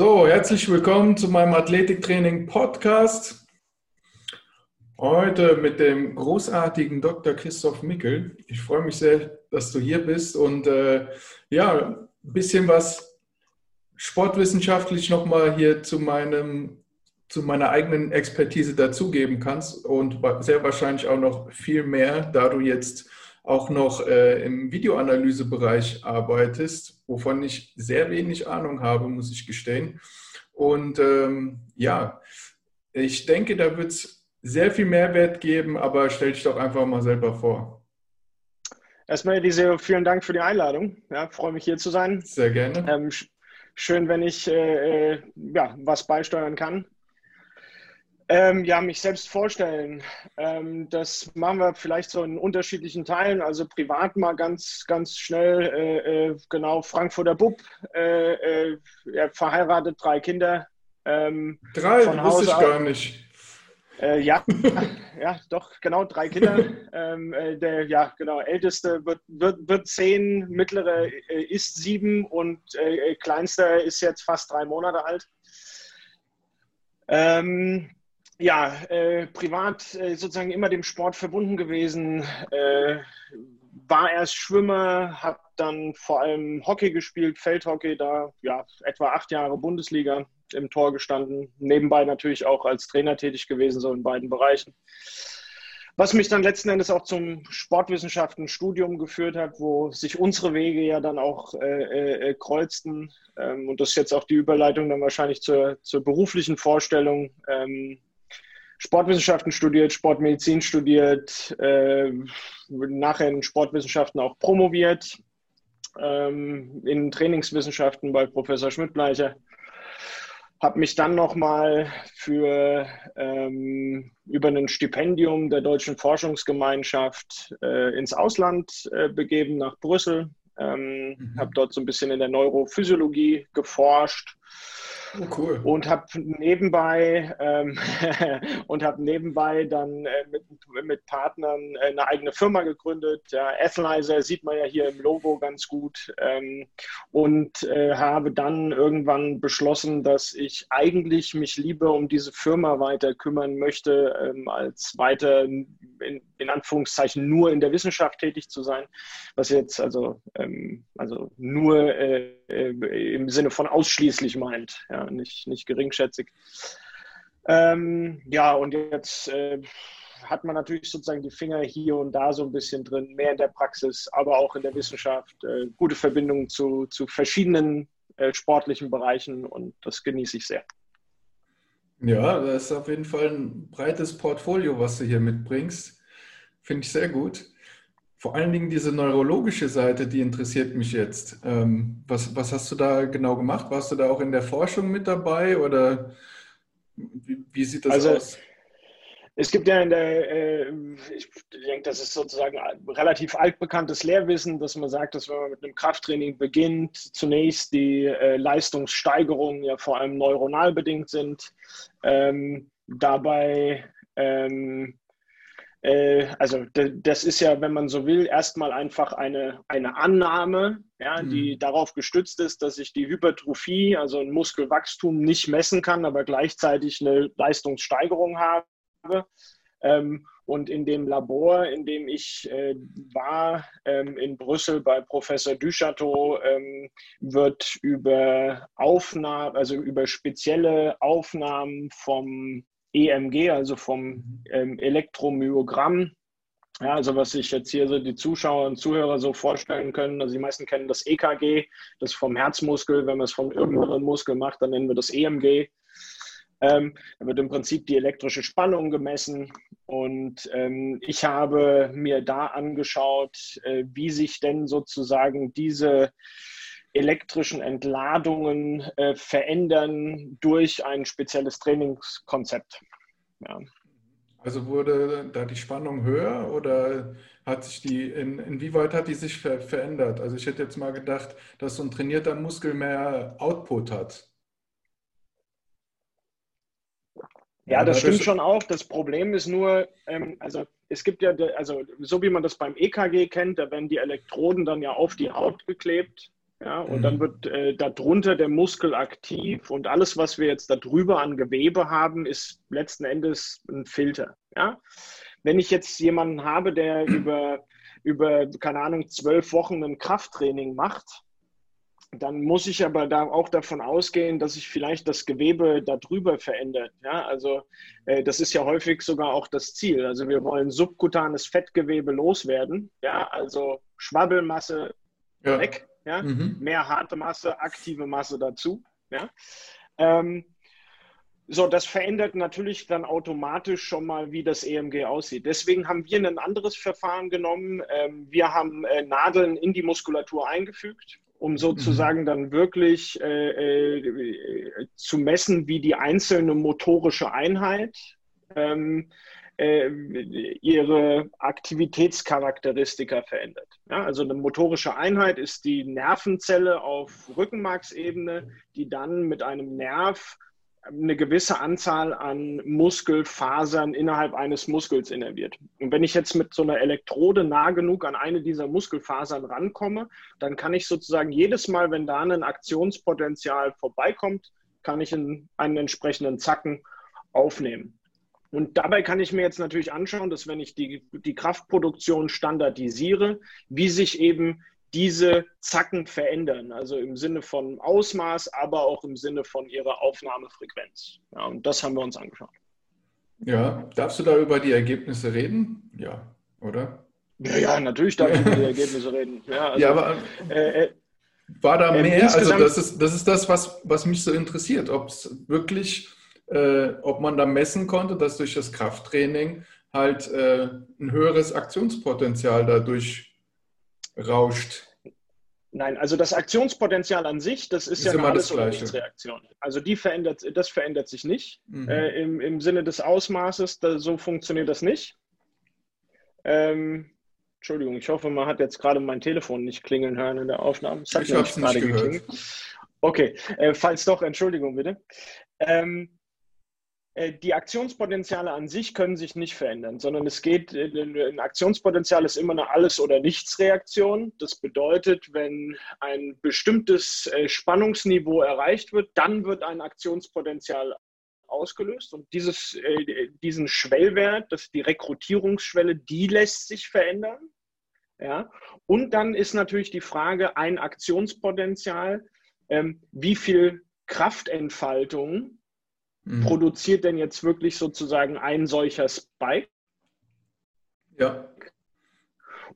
So, herzlich willkommen zu meinem Athletiktraining Podcast. Heute mit dem großartigen Dr. Christoph Mickel. Ich freue mich sehr, dass du hier bist und äh, ja, ein bisschen was sportwissenschaftlich nochmal hier zu meinem zu meiner eigenen Expertise dazugeben kannst und sehr wahrscheinlich auch noch viel mehr, da du jetzt auch noch äh, im Videoanalysebereich arbeitest, wovon ich sehr wenig Ahnung habe, muss ich gestehen. Und ähm, ja, ich denke, da wird es sehr viel Mehrwert geben, aber stell dich doch einfach mal selber vor. Erstmal, Eliseo, vielen Dank für die Einladung. Ja, freue mich hier zu sein. Sehr gerne. Ähm, schön, wenn ich äh, äh ja, was beisteuern kann. Ähm, ja, mich selbst vorstellen. Ähm, das machen wir vielleicht so in unterschiedlichen Teilen. Also privat mal ganz, ganz schnell. Äh, äh, genau, Frankfurter Bub, äh, äh verheiratet, drei Kinder. Ähm, drei, von wusste ich gar nicht. Äh, ja, ja, doch, genau, drei Kinder. ähm, äh, der, ja, genau, älteste wird, wird, wird zehn, mittlere ist sieben und kleinster ist jetzt fast drei Monate alt. Ähm, ja, äh, privat äh, sozusagen immer dem Sport verbunden gewesen. Äh, war erst Schwimmer, habe dann vor allem Hockey gespielt, Feldhockey, da ja etwa acht Jahre Bundesliga im Tor gestanden. Nebenbei natürlich auch als Trainer tätig gewesen, so in beiden Bereichen. Was mich dann letzten Endes auch zum Sportwissenschaften-Studium geführt hat, wo sich unsere Wege ja dann auch äh, äh, kreuzten. Ähm, und das ist jetzt auch die Überleitung dann wahrscheinlich zur, zur beruflichen Vorstellung. Ähm, Sportwissenschaften studiert, Sportmedizin studiert, äh, nachher in Sportwissenschaften auch promoviert, ähm, in Trainingswissenschaften bei Professor Schmidt-Bleicher. Habe mich dann nochmal für ähm, über ein Stipendium der Deutschen Forschungsgemeinschaft äh, ins Ausland äh, begeben, nach Brüssel. Ähm, mhm. Habe dort so ein bisschen in der Neurophysiologie geforscht Oh, cool. Und habe nebenbei ähm, und habe nebenbei dann äh, mit, mit Partnern äh, eine eigene Firma gegründet. Ja, Athlizer sieht man ja hier im Logo ganz gut. Ähm, und äh, habe dann irgendwann beschlossen, dass ich eigentlich mich lieber um diese Firma weiter kümmern möchte, ähm, als weiter in, in, Anführungszeichen nur in der Wissenschaft tätig zu sein. Was jetzt also, ähm, also nur äh, im Sinne von ausschließlich meint. Ja nicht, nicht geringschätzig. Ähm, ja, und jetzt äh, hat man natürlich sozusagen die Finger hier und da so ein bisschen drin, mehr in der Praxis, aber auch in der Wissenschaft, äh, gute Verbindungen zu, zu verschiedenen äh, sportlichen Bereichen und das genieße ich sehr. Ja, das ist auf jeden Fall ein breites Portfolio, was du hier mitbringst. Finde ich sehr gut. Vor allen Dingen diese neurologische Seite, die interessiert mich jetzt. Ähm, was, was hast du da genau gemacht? Warst du da auch in der Forschung mit dabei oder wie, wie sieht das also, aus? Es gibt ja in der, äh, ich denke, das ist sozusagen relativ altbekanntes Lehrwissen, dass man sagt, dass wenn man mit einem Krafttraining beginnt, zunächst die äh, Leistungssteigerungen ja vor allem neuronal bedingt sind. Ähm, dabei ähm, äh, also das ist ja, wenn man so will, erstmal einfach eine, eine Annahme, ja, mhm. die darauf gestützt ist, dass ich die Hypertrophie, also ein Muskelwachstum, nicht messen kann, aber gleichzeitig eine Leistungssteigerung habe. Ähm, und in dem Labor, in dem ich äh, war, ähm, in Brüssel bei Professor Duchateau, ähm, wird über Aufnahmen, also über spezielle Aufnahmen vom EMG, also vom ähm, Elektromyogramm. Ja, also was sich jetzt hier so die Zuschauer und Zuhörer so vorstellen können, also die meisten kennen das EKG, das vom Herzmuskel, wenn man es vom irgendeinem Muskel macht, dann nennen wir das EMG. Ähm, da wird im Prinzip die elektrische Spannung gemessen und ähm, ich habe mir da angeschaut, äh, wie sich denn sozusagen diese elektrischen Entladungen äh, verändern durch ein spezielles Trainingskonzept. Ja. Also wurde da die Spannung höher oder hat sich die, in, inwieweit hat die sich ver verändert? Also ich hätte jetzt mal gedacht, dass so ein trainierter Muskel mehr Output hat. Ja, das stimmt schon auch. Das Problem ist nur, ähm, also es gibt ja, also so wie man das beim EKG kennt, da werden die Elektroden dann ja auf die Haut geklebt Ja, und mhm. dann wird äh, darunter der Muskel aktiv und alles, was wir jetzt darüber an Gewebe haben, ist letzten Endes ein Filter. Ja? Wenn ich jetzt jemanden habe, der über, über, keine Ahnung, zwölf Wochen ein Krafttraining macht, dann muss ich aber da auch davon ausgehen, dass sich vielleicht das Gewebe darüber verändert. Ja, also äh, das ist ja häufig sogar auch das Ziel. Also wir wollen subkutanes Fettgewebe loswerden. Ja, also Schwabbelmasse ja. weg. Ja, mhm. mehr harte Masse, aktive Masse dazu. Ja. Ähm, so, das verändert natürlich dann automatisch schon mal, wie das EMG aussieht. Deswegen haben wir ein anderes Verfahren genommen. Ähm, wir haben äh, Nadeln in die Muskulatur eingefügt um sozusagen mhm. dann wirklich äh, äh, zu messen, wie die einzelne motorische Einheit ähm, äh, ihre Aktivitätscharakteristika verändert. Ja, also eine motorische Einheit ist die Nervenzelle auf Rückenmarksebene, die dann mit einem Nerv eine gewisse Anzahl an Muskelfasern innerhalb eines Muskels innerviert. Und wenn ich jetzt mit so einer Elektrode nah genug an eine dieser Muskelfasern rankomme, dann kann ich sozusagen jedes Mal, wenn da ein Aktionspotenzial vorbeikommt, kann ich einen, einen entsprechenden Zacken aufnehmen. Und dabei kann ich mir jetzt natürlich anschauen, dass wenn ich die, die Kraftproduktion standardisiere, wie sich eben diese Zacken verändern, also im Sinne von Ausmaß, aber auch im Sinne von ihrer Aufnahmefrequenz. Ja, und das haben wir uns angeschaut. Ja, darfst du da über die Ergebnisse reden? Ja, oder? Ja, ja, natürlich darf ich über die Ergebnisse reden. Ja, also, ja aber äh, äh, war da äh, mehr? also das ist, das ist das, was, was mich so interessiert, ob es wirklich, äh, ob man da messen konnte, dass durch das Krafttraining halt äh, ein höheres Aktionspotenzial dadurch rauscht. Nein, also das Aktionspotenzial an sich, das ist, ist ja eine alles- oder Nichts-Reaktion. Also die verändert, das verändert sich nicht. Mhm. Äh, im, Im Sinne des Ausmaßes, da, so funktioniert das nicht. Ähm, Entschuldigung, ich hoffe, man hat jetzt gerade mein Telefon nicht klingeln hören in der Aufnahme. Das ich habe es nicht gehört. Geklingelt. Okay, äh, falls doch, Entschuldigung bitte. Ähm, äh, die Aktionspotenziale an sich können sich nicht verändern, sondern es geht, äh, ein Aktionspotenzial ist immer eine Alles- oder Nichts-Reaktion. Das bedeutet, wenn ein bestimmtes äh, Spannungsniveau erreicht wird, dann wird ein Aktionspotenzial ausgelöst und dieses, diesen Schwellwert, das die Rekrutierungsschwelle, die lässt sich verändern. Ja? Und dann ist natürlich die Frage, ein Aktionspotenzial, ähm, wie viel Kraftentfaltung mhm. produziert denn jetzt wirklich sozusagen ein solcher Spike? Ja.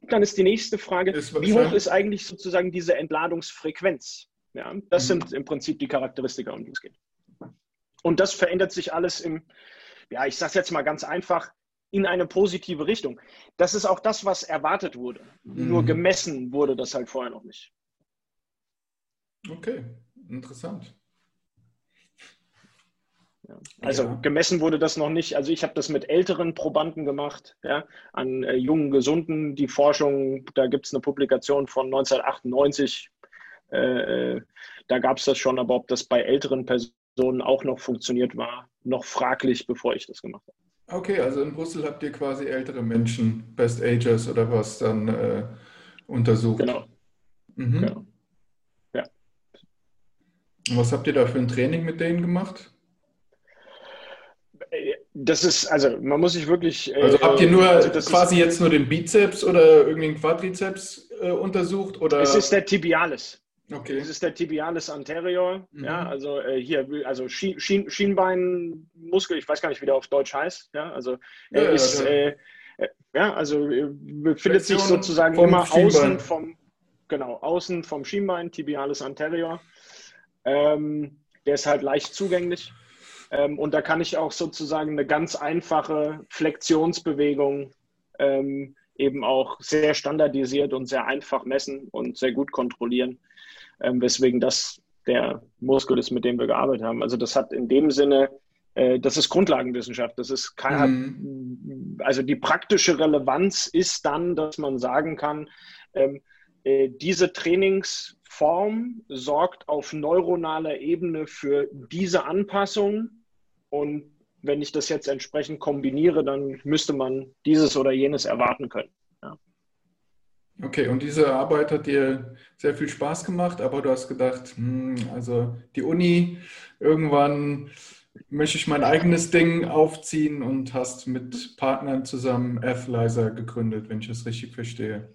Und dann ist die nächste Frage, wie hoch ist eigentlich sozusagen diese Entladungsfrequenz? Ja, das mhm. sind im Prinzip die Charakteristika, um die es geht. Und das verändert sich alles im, ja, ich sage es jetzt mal ganz einfach, in eine positive Richtung. Das ist auch das, was erwartet wurde. Mhm. Nur gemessen wurde das halt vorher noch nicht. Okay, interessant. Ja. Also ja. gemessen wurde das noch nicht. Also ich habe das mit älteren Probanden gemacht, ja, an äh, jungen, gesunden. Die Forschung, da gibt es eine Publikation von 1998. Äh, äh, da gab es das schon, aber ob das bei älteren Personen auch noch funktioniert, war noch fraglich, bevor ich das gemacht habe. Okay, also in Brüssel habt ihr quasi ältere Menschen, Best Agers oder was, dann äh, untersucht. Genau. Mhm. genau. Ja. Und was habt ihr da für ein Training mit denen gemacht? Das ist, also man muss sich wirklich. Äh, also habt ihr nur also quasi jetzt nur den Bizeps oder irgendeinen Quadrizeps äh, untersucht? Oder? Es ist der Tibialis. Okay. Es ist der Tibialis anterior. Mhm. Ja, also äh, hier, also Schien, Schien, Schienbeinmuskel, ich weiß gar nicht, wie der auf Deutsch heißt. Ja, also er ja, ist, ja, äh, äh, ja also befindet sich sozusagen immer Schienbein. außen vom, genau, außen vom Schienbein, Tibialis anterior. Ähm, der ist halt leicht zugänglich. Ähm, und da kann ich auch sozusagen eine ganz einfache Flexionsbewegung ähm, eben auch sehr standardisiert und sehr einfach messen und sehr gut kontrollieren, ähm, weswegen das der Muskel ist, mit dem wir gearbeitet haben. Also das hat in dem Sinne, äh, das ist Grundlagenwissenschaft. Das ist kein, mhm. also die praktische Relevanz ist dann, dass man sagen kann, ähm, äh, diese Trainingsform sorgt auf neuronaler Ebene für diese Anpassung und wenn ich das jetzt entsprechend kombiniere, dann müsste man dieses oder jenes erwarten können. Okay, und diese Arbeit hat dir sehr viel Spaß gemacht, aber du hast gedacht, hm, also die Uni, irgendwann möchte ich mein eigenes Ding aufziehen und hast mit Partnern zusammen Athlyzer gegründet, wenn ich das richtig verstehe.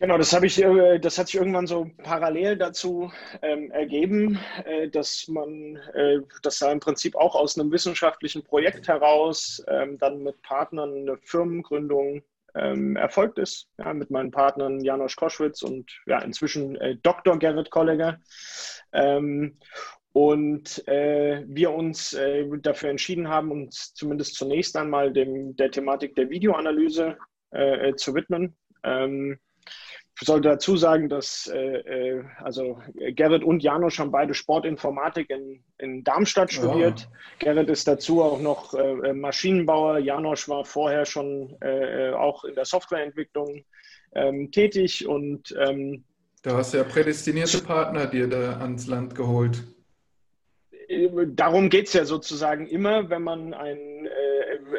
Genau, das habe ich, äh, das hat sich irgendwann so parallel dazu ähm, ergeben, äh, dass man, äh, dass da im Prinzip auch aus einem wissenschaftlichen Projekt heraus ähm, dann mit Partnern eine Firmengründung ähm, erfolgt ist, ja, mit meinen Partnern Janosch Koschwitz und ja, inzwischen äh, Dr. Gerrit Kollegger. Ähm, und äh, wir uns äh, dafür entschieden haben, uns zumindest zunächst einmal dem, der Thematik der Videoanalyse zu widmen. Ähm, ich sollte dazu sagen, dass äh, äh, also Gerrit und Janosch haben beide Sportinformatik in, in Darmstadt studiert. Oh. Gerrit ist dazu auch noch äh, Maschinenbauer. Janosch war vorher schon äh, auch in der Softwareentwicklung ähm, tätig und ähm, da hast du ja prädestinierte Partner dir da ans Land geholt. Darum geht es ja sozusagen immer, wenn man ein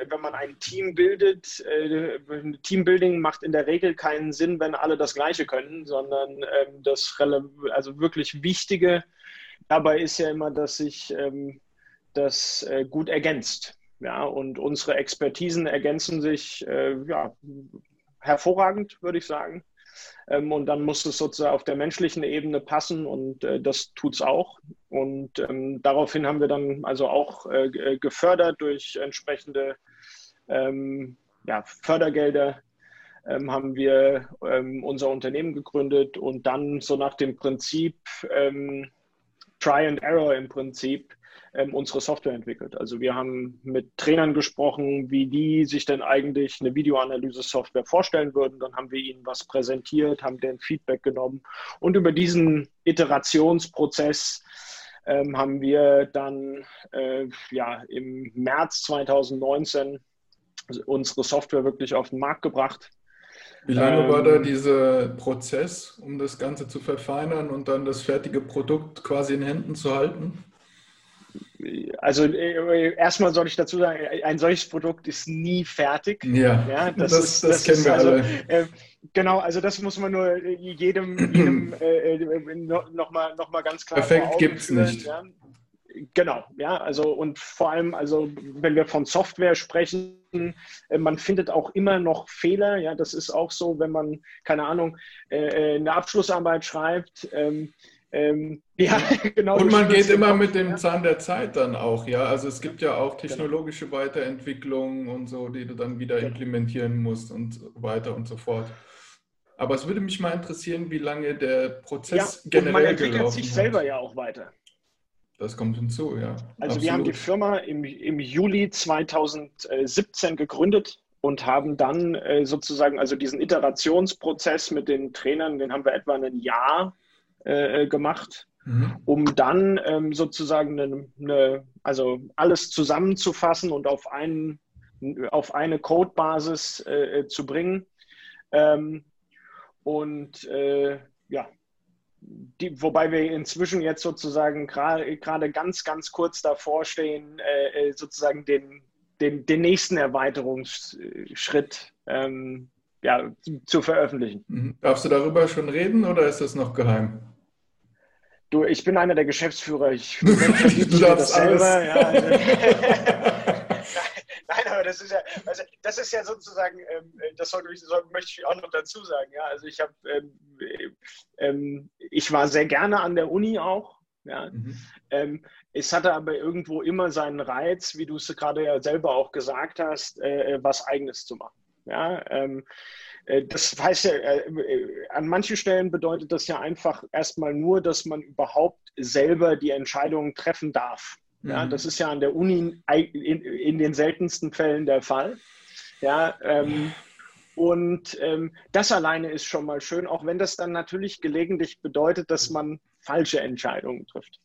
wenn man ein Team bildet, äh, Teambuilding macht in der Regel keinen Sinn, wenn alle das Gleiche können, sondern ähm, das also wirklich Wichtige dabei ist ja immer, dass sich ähm, das äh, gut ergänzt. Ja, und unsere Expertisen ergänzen sich äh, ja, hervorragend, würde ich sagen. Ähm, und dann muss es sozusagen auf der menschlichen Ebene passen und äh, das tut es auch. Und ähm, daraufhin haben wir dann also auch äh, gefördert durch entsprechende ähm, ja, Fördergelder ähm, haben wir ähm, unser Unternehmen gegründet und dann so nach dem Prinzip ähm, Try and Error im Prinzip ähm, unsere Software entwickelt. Also wir haben mit Trainern gesprochen, wie die sich denn eigentlich eine Videoanalyse-Software vorstellen würden. Dann haben wir ihnen was präsentiert, haben deren Feedback genommen und über diesen Iterationsprozess ähm, haben wir dann äh, ja, im März 2019 unsere Software wirklich auf den Markt gebracht. Wie lange ähm, war da dieser Prozess, um das Ganze zu verfeinern und dann das fertige Produkt quasi in Händen zu halten? Also äh, erstmal soll ich dazu sagen, ein solches Produkt ist nie fertig. Ja, ja das, das, ist, das, das kennen wir also, alle. Äh, genau, also das muss man nur jedem, jedem äh, äh nochmal noch mal ganz klar Perfekt gibt es nicht. Ja. Genau, ja, also und vor allem, also wenn wir von Software sprechen, äh, man findet auch immer noch Fehler, ja, das ist auch so, wenn man, keine Ahnung, äh, äh eine Abschlussarbeit schreibt, ähm, ja, genau. Und man geht immer mit dem Zahn der Zeit dann auch, ja. Also es gibt ja auch genau. technologische genau. Weiterentwicklungen und so, die du dann wieder genau. implementieren musst und weiter und so fort. Aber es würde mich mal interessieren, wie lange der Prozess ja, generell und man entwickelt sich selber ja auch weiter. Das kommt hinzu, ja. Also Absolut. wir haben die Firma im, im Juli 2017 gegründet und haben dann äh, sozusagen also diesen Iterationsprozess mit den Trainern, den haben wir etwa ein Jahr äh, gemacht, mhm. um dann ähm, sozusagen eine, eine, also alles zusammenzufassen und auf, einen, auf eine Codebasis äh, zu bringen. Ähm, und äh, ja, die, wobei wir inzwischen jetzt sozusagen gerade ganz, ganz kurz davor stehen, äh, äh, sozusagen den, den, den nächsten Erweiterungsschritt ähm, ja, zu veröffentlichen. Mhm. Darfst du darüber schon reden oder ist das noch geheim? Du, ich bin einer der Geschäftsführer. Ich du darfst das selber. Ja. Nein, aber das ist ja, also das ist ja sozusagen, ähm, das, soll, das möchte ich auch noch dazu sagen. Ja, also ich habe, ähm, ähm, ich war sehr gerne an der Uni auch. Ja. Mhm. Ähm, es hatte aber irgendwo immer seinen Reiz, wie du es gerade ja selber auch gesagt hast, äh, was Eigenes zu machen. Ja, ähm, äh, das heißt ja, äh, äh, an manchen Stellen bedeutet das ja einfach erstmal nur, dass man überhaupt selber die Entscheidungen treffen darf. Ja, mhm. das ist ja an der Uni in, in den seltensten Fällen der Fall. Ja, ähm, und ähm, das alleine ist schon mal schön, auch wenn das dann natürlich gelegentlich bedeutet, dass man falsche Entscheidungen trifft.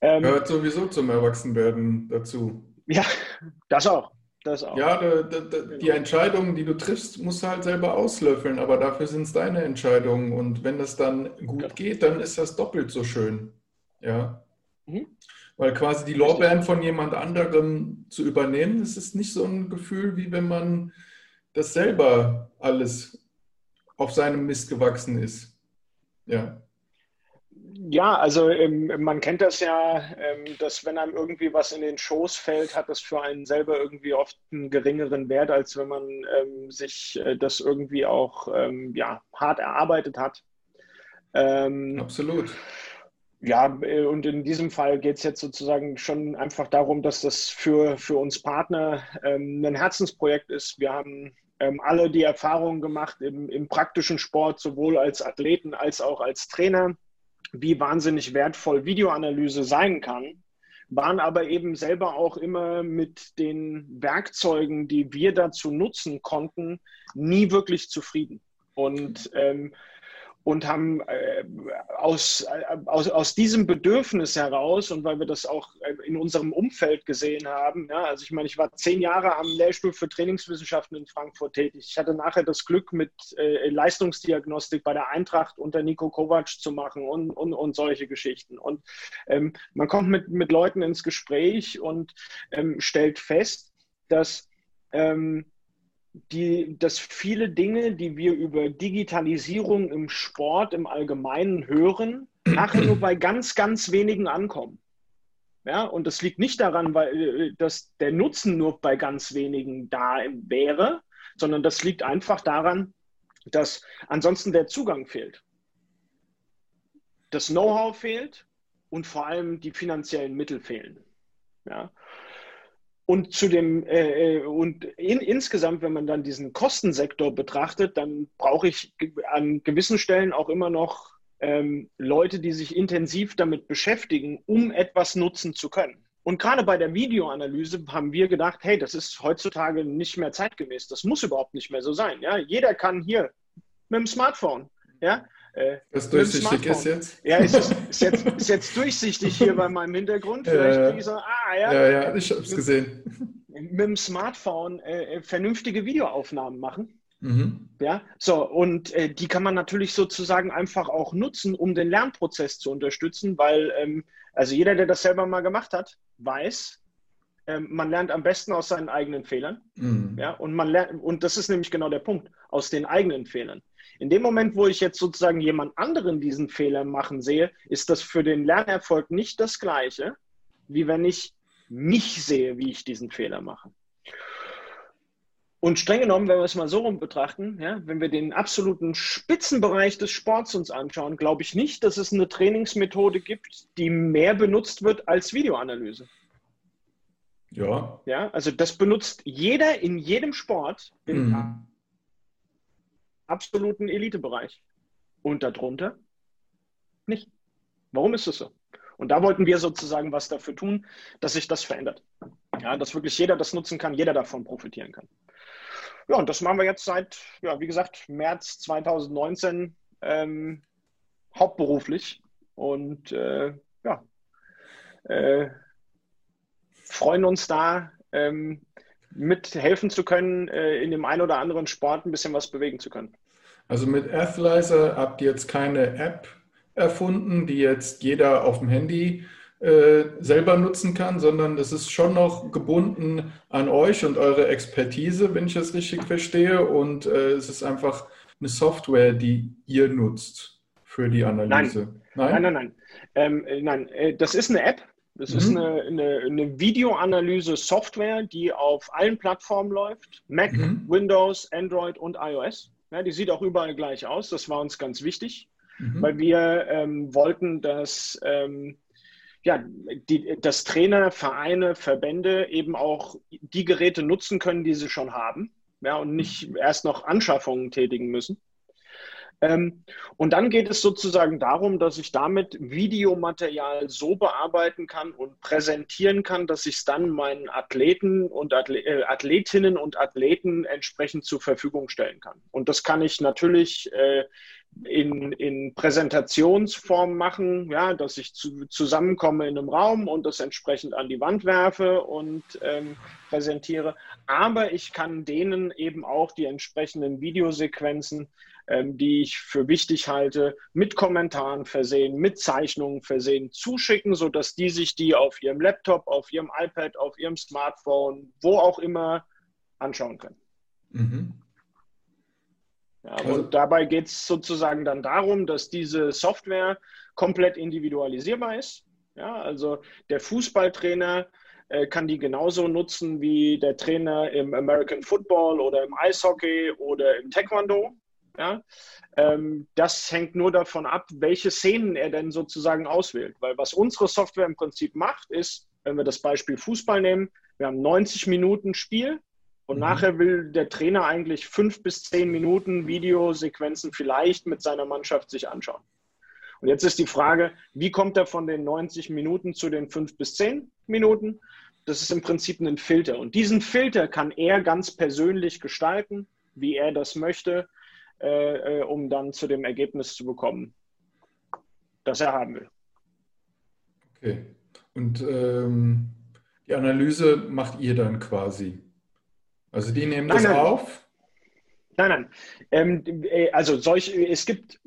Ähm, Gehört sowieso zum Erwachsenwerden dazu. Ja, das auch. Das auch. Ja, die, die, die Entscheidungen, die du triffst, musst du halt selber auslöffeln, aber dafür sind es deine Entscheidungen. Und wenn das dann gut ja. geht, dann ist das doppelt so schön. Ja. Mhm. Weil quasi die Lorbeeren von jemand anderem zu übernehmen, das ist nicht so ein Gefühl, wie wenn man das selber alles auf seinem Mist gewachsen ist. Ja. Ja, also ähm, man kennt das ja, ähm, dass wenn einem irgendwie was in den Schoß fällt, hat das für einen selber irgendwie oft einen geringeren Wert, als wenn man ähm, sich äh, das irgendwie auch ähm, ja, hart erarbeitet hat. Ähm, Absolut. Ja, äh, und in diesem Fall geht es jetzt sozusagen schon einfach darum, dass das für, für uns Partner ähm, ein Herzensprojekt ist. Wir haben alle die Erfahrungen gemacht im, im praktischen Sport, sowohl als Athleten als auch als Trainer wie wahnsinnig wertvoll Videoanalyse sein kann, waren aber eben selber auch immer mit den Werkzeugen, die wir dazu nutzen konnten, nie wirklich zufrieden. Und ähm, und haben äh, aus, äh, aus, aus diesem Bedürfnis heraus und weil wir das auch äh, in unserem Umfeld gesehen haben, ja, also ich meine, ich war zehn Jahre am Lehrstuhl für Trainingswissenschaften in Frankfurt tätig. Ich hatte nachher das Glück, mit äh, Leistungsdiagnostik bei der Eintracht unter Nico Kovac zu machen und, und, und solche Geschichten. Und ähm, man kommt mit, mit Leuten ins Gespräch und ähm, stellt fest, dass ähm, die, dass viele Dinge, die wir über Digitalisierung im Sport im Allgemeinen hören, nachher nur bei ganz, ganz wenigen ankommen. Ja, und das liegt nicht daran, weil äh, dass der Nutzen nur bei ganz wenigen da wäre, sondern das liegt einfach daran, dass ansonsten der Zugang fehlt. Das Know-how fehlt und vor allem die finanziellen Mittel fehlen. Ja. Und zu dem äh, äh, und in, insgesamt, wenn man dann diesen Kostensektor betrachtet, dann brauche ich an gewissen Stellen auch immer noch ähm, Leute, die sich intensiv damit beschäftigen, um etwas nutzen zu können. Und gerade bei der Videoanalyse haben wir gedacht, hey, das ist heutzutage nicht mehr zeitgemäß. Das muss überhaupt nicht mehr so sein. Ja, jeder kann hier mit dem Smartphone, ja, äh, das durchsichtig ist jetzt? Ja, ist, ist, ist, jetzt, ist jetzt durchsichtig hier bei meinem Hintergrund. Vielleicht äh, so, ah, ja, ja, ja, ich habe es gesehen. Mit dem Smartphone äh, vernünftige Videoaufnahmen machen. Mhm. Ja, so, und äh, die kann man natürlich sozusagen einfach auch nutzen, um den Lernprozess zu unterstützen, weil, ähm, also jeder, der das selber mal gemacht hat, weiß, ähm, man lernt am besten aus seinen eigenen Fehlern. Mhm. Ja, und man lernt, und das ist nämlich genau der Punkt, aus den eigenen Fehlern. In dem Moment, wo ich jetzt sozusagen jemand anderen diesen Fehler machen sehe, ist das für den Lernerfolg nicht das Gleiche, wie wenn ich mich sehe, wie ich diesen Fehler mache. Und streng genommen, wenn wir es mal so rum betrachten, ja, wenn wir den absoluten Spitzenbereich des Sports uns anschauen, glaube ich nicht, dass es eine Trainingsmethode gibt, die mehr benutzt wird als Videoanalyse. Ja. Ja, also das benutzt jeder in jedem Sport, in mhm absoluten Elitebereich. Und darunter nicht. Warum ist es so? Und da wollten wir sozusagen was dafür tun, dass sich das verändert. Ja, dass wirklich jeder das nutzen kann, jeder davon profitieren kann. Ja, und das machen wir jetzt seit, ja, wie gesagt, März 2019 ähm, hauptberuflich. Und äh, ja, äh, freuen uns da, ähm, mithelfen zu können, äh, in dem einen oder anderen Sport ein bisschen was bewegen zu können. Also mit Athlyzer habt ihr jetzt keine App erfunden, die jetzt jeder auf dem Handy äh, selber nutzen kann, sondern das ist schon noch gebunden an euch und eure Expertise, wenn ich das richtig verstehe. Und äh, es ist einfach eine Software, die ihr nutzt für die Analyse. Nein, nein, nein. Nein, ähm, äh, nein. Äh, das ist eine App, das mhm. ist eine, eine, eine Videoanalyse-Software, die auf allen Plattformen läuft. Mac, mhm. Windows, Android und iOS. Ja, die sieht auch überall gleich aus. Das war uns ganz wichtig, mhm. weil wir ähm, wollten, dass, ähm, ja, die, dass Trainer, Vereine, Verbände eben auch die Geräte nutzen können, die sie schon haben. Ja, und nicht mhm. erst noch Anschaffungen tätigen müssen. Ähm, und dann geht es sozusagen darum, dass ich damit Videomaterial so bearbeiten kann und präsentieren kann, dass ich es dann meinen Athleten und Athle äh, Athletinnen und Athleten entsprechend zur Verfügung stellen kann. Und das kann ich natürlich äh, in, in Präsentationsform machen, ja, dass ich zu, zusammenkomme in einem Raum und das entsprechend an die Wand werfe und ähm, präsentiere. Aber ich kann denen eben auch die entsprechenden Videosequenzen ähm, die ich für wichtig halte, mit Kommentaren versehen, mit Zeichnungen versehen, zuschicken, sodass die sich die auf ihrem Laptop, auf ihrem iPad, auf ihrem Smartphone, wo auch immer anschauen können. Mhm. Ja, also, und dabei geht es sozusagen dann darum, dass diese Software komplett individualisierbar ist. Ja, also der Fußballtrainer äh, kann die genauso nutzen wie der Trainer im American Football oder im Eishockey oder im Taekwondo. Ja? Ähm, das hängt nur davon ab, welche Szenen er denn sozusagen auswählt. Weil was unsere Software im Prinzip macht, ist, wenn wir das Beispiel Fußball nehmen, wir haben 90 Minuten Spiel und mhm. nachher will der Trainer eigentlich fünf bis zehn Minuten Videosequenzen vielleicht mit seiner Mannschaft sich anschauen. Und jetzt ist die Frage, wie kommt er von den 90 Minuten zu den fünf bis zehn Minuten? Das ist im Prinzip ein Filter. Und diesen Filter kann er ganz persönlich gestalten, wie er das möchte, äh, äh um dann zu dem Ergebnis zu bekommen, das er haben will. Okay. Und ähm, die Analyse macht ihr dann quasi? Also die nehmen nein, das nein. auf? Nein, nein. Ähm, äh, also solch, es gibt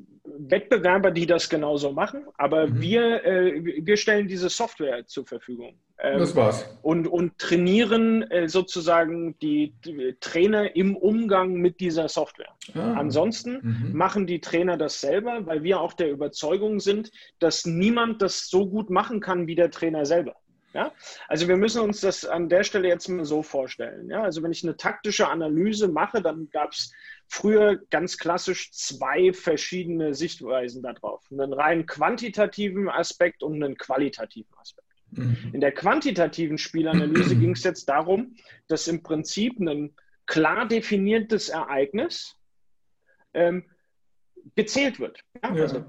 Wettbewerber, die das genauso machen, aber mhm. wir, äh, wir stellen diese Software zur Verfügung. Ähm, das war's. Und, und trainieren äh, sozusagen die, die, Trainer im Umgang mit dieser Software. Ah. Ansonsten mhm. machen die Trainer das selber, weil wir auch der Überzeugung sind, dass niemand das so gut machen kann wie der Trainer selber. Ja? Also wir müssen uns das an der Stelle jetzt mal so vorstellen. Ja? Also wenn ich eine taktische Analyse mache, dann gab es früher ganz klassisch zwei verschiedene Sichtweisen darauf. Einen rein quantitativen Aspekt und einen qualitativen Aspekt. Mhm. In der quantitativen Spielanalyse ging es jetzt darum, dass im Prinzip ein klar definiertes Ereignis ähm, gezählt wird. Ja? Ja. Also,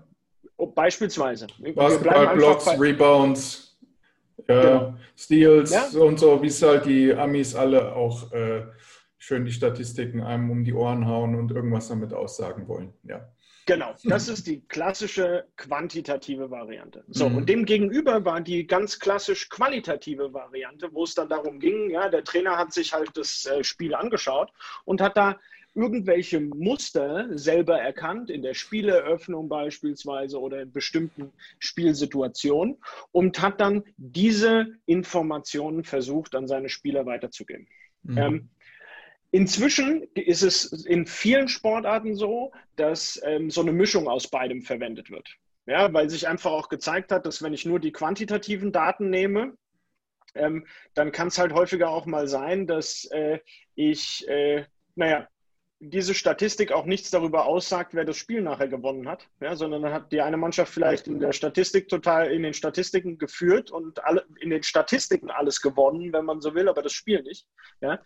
beispielsweise. Basketball, Blocks, Rebounds ja, genau. Steals ja? und so, wie es halt die Amis alle auch äh, schön die Statistiken einem um die Ohren hauen und irgendwas damit aussagen wollen. Ja. Genau, das ist die klassische quantitative Variante. So, mhm. und dem gegenüber war die ganz klassisch qualitative Variante, wo es dann darum ging, ja, der Trainer hat sich halt das äh, Spiel angeschaut und hat da irgendwelche Muster selber erkannt, in der Spieleröffnung beispielsweise oder in bestimmten Spielsituationen und hat dann diese Informationen versucht, an seine Spieler weiterzugeben. Mhm. Ähm, Inzwischen ist es in vielen Sportarten so, dass ähm, so eine Mischung aus beidem verwendet wird. Ja, weil sich einfach auch gezeigt hat, dass wenn ich nur die quantitativen Daten nehme, ähm, dann kann es halt häufiger auch mal sein, dass äh, ich, äh, naja, diese Statistik auch nichts darüber aussagt, wer das Spiel nachher gewonnen hat, ja, sondern dann hat die eine Mannschaft vielleicht in der Statistik total in den Statistiken geführt und alle, in den Statistiken alles gewonnen, wenn man so will, aber das Spiel nicht. Ja.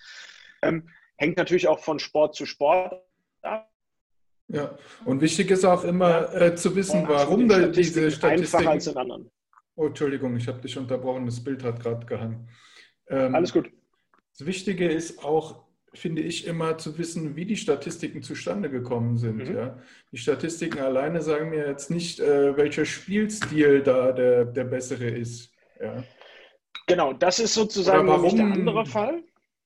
Ähm, hängt natürlich auch von Sport zu Sport ab. Ja, und wichtig ist auch immer äh, zu wissen, warum da diese Statistiken. Einfacher als in anderen. Oh, Entschuldigung, ich habe dich unterbrochen, das Bild hat gerade gehangen. Ähm, Alles gut. Das Wichtige ist auch, finde ich, immer zu wissen, wie die Statistiken zustande gekommen sind. Mhm. Ja? Die Statistiken alleine sagen mir jetzt nicht, äh, welcher Spielstil da der, der bessere ist. Ja? Genau, das ist sozusagen warum der andere Fall.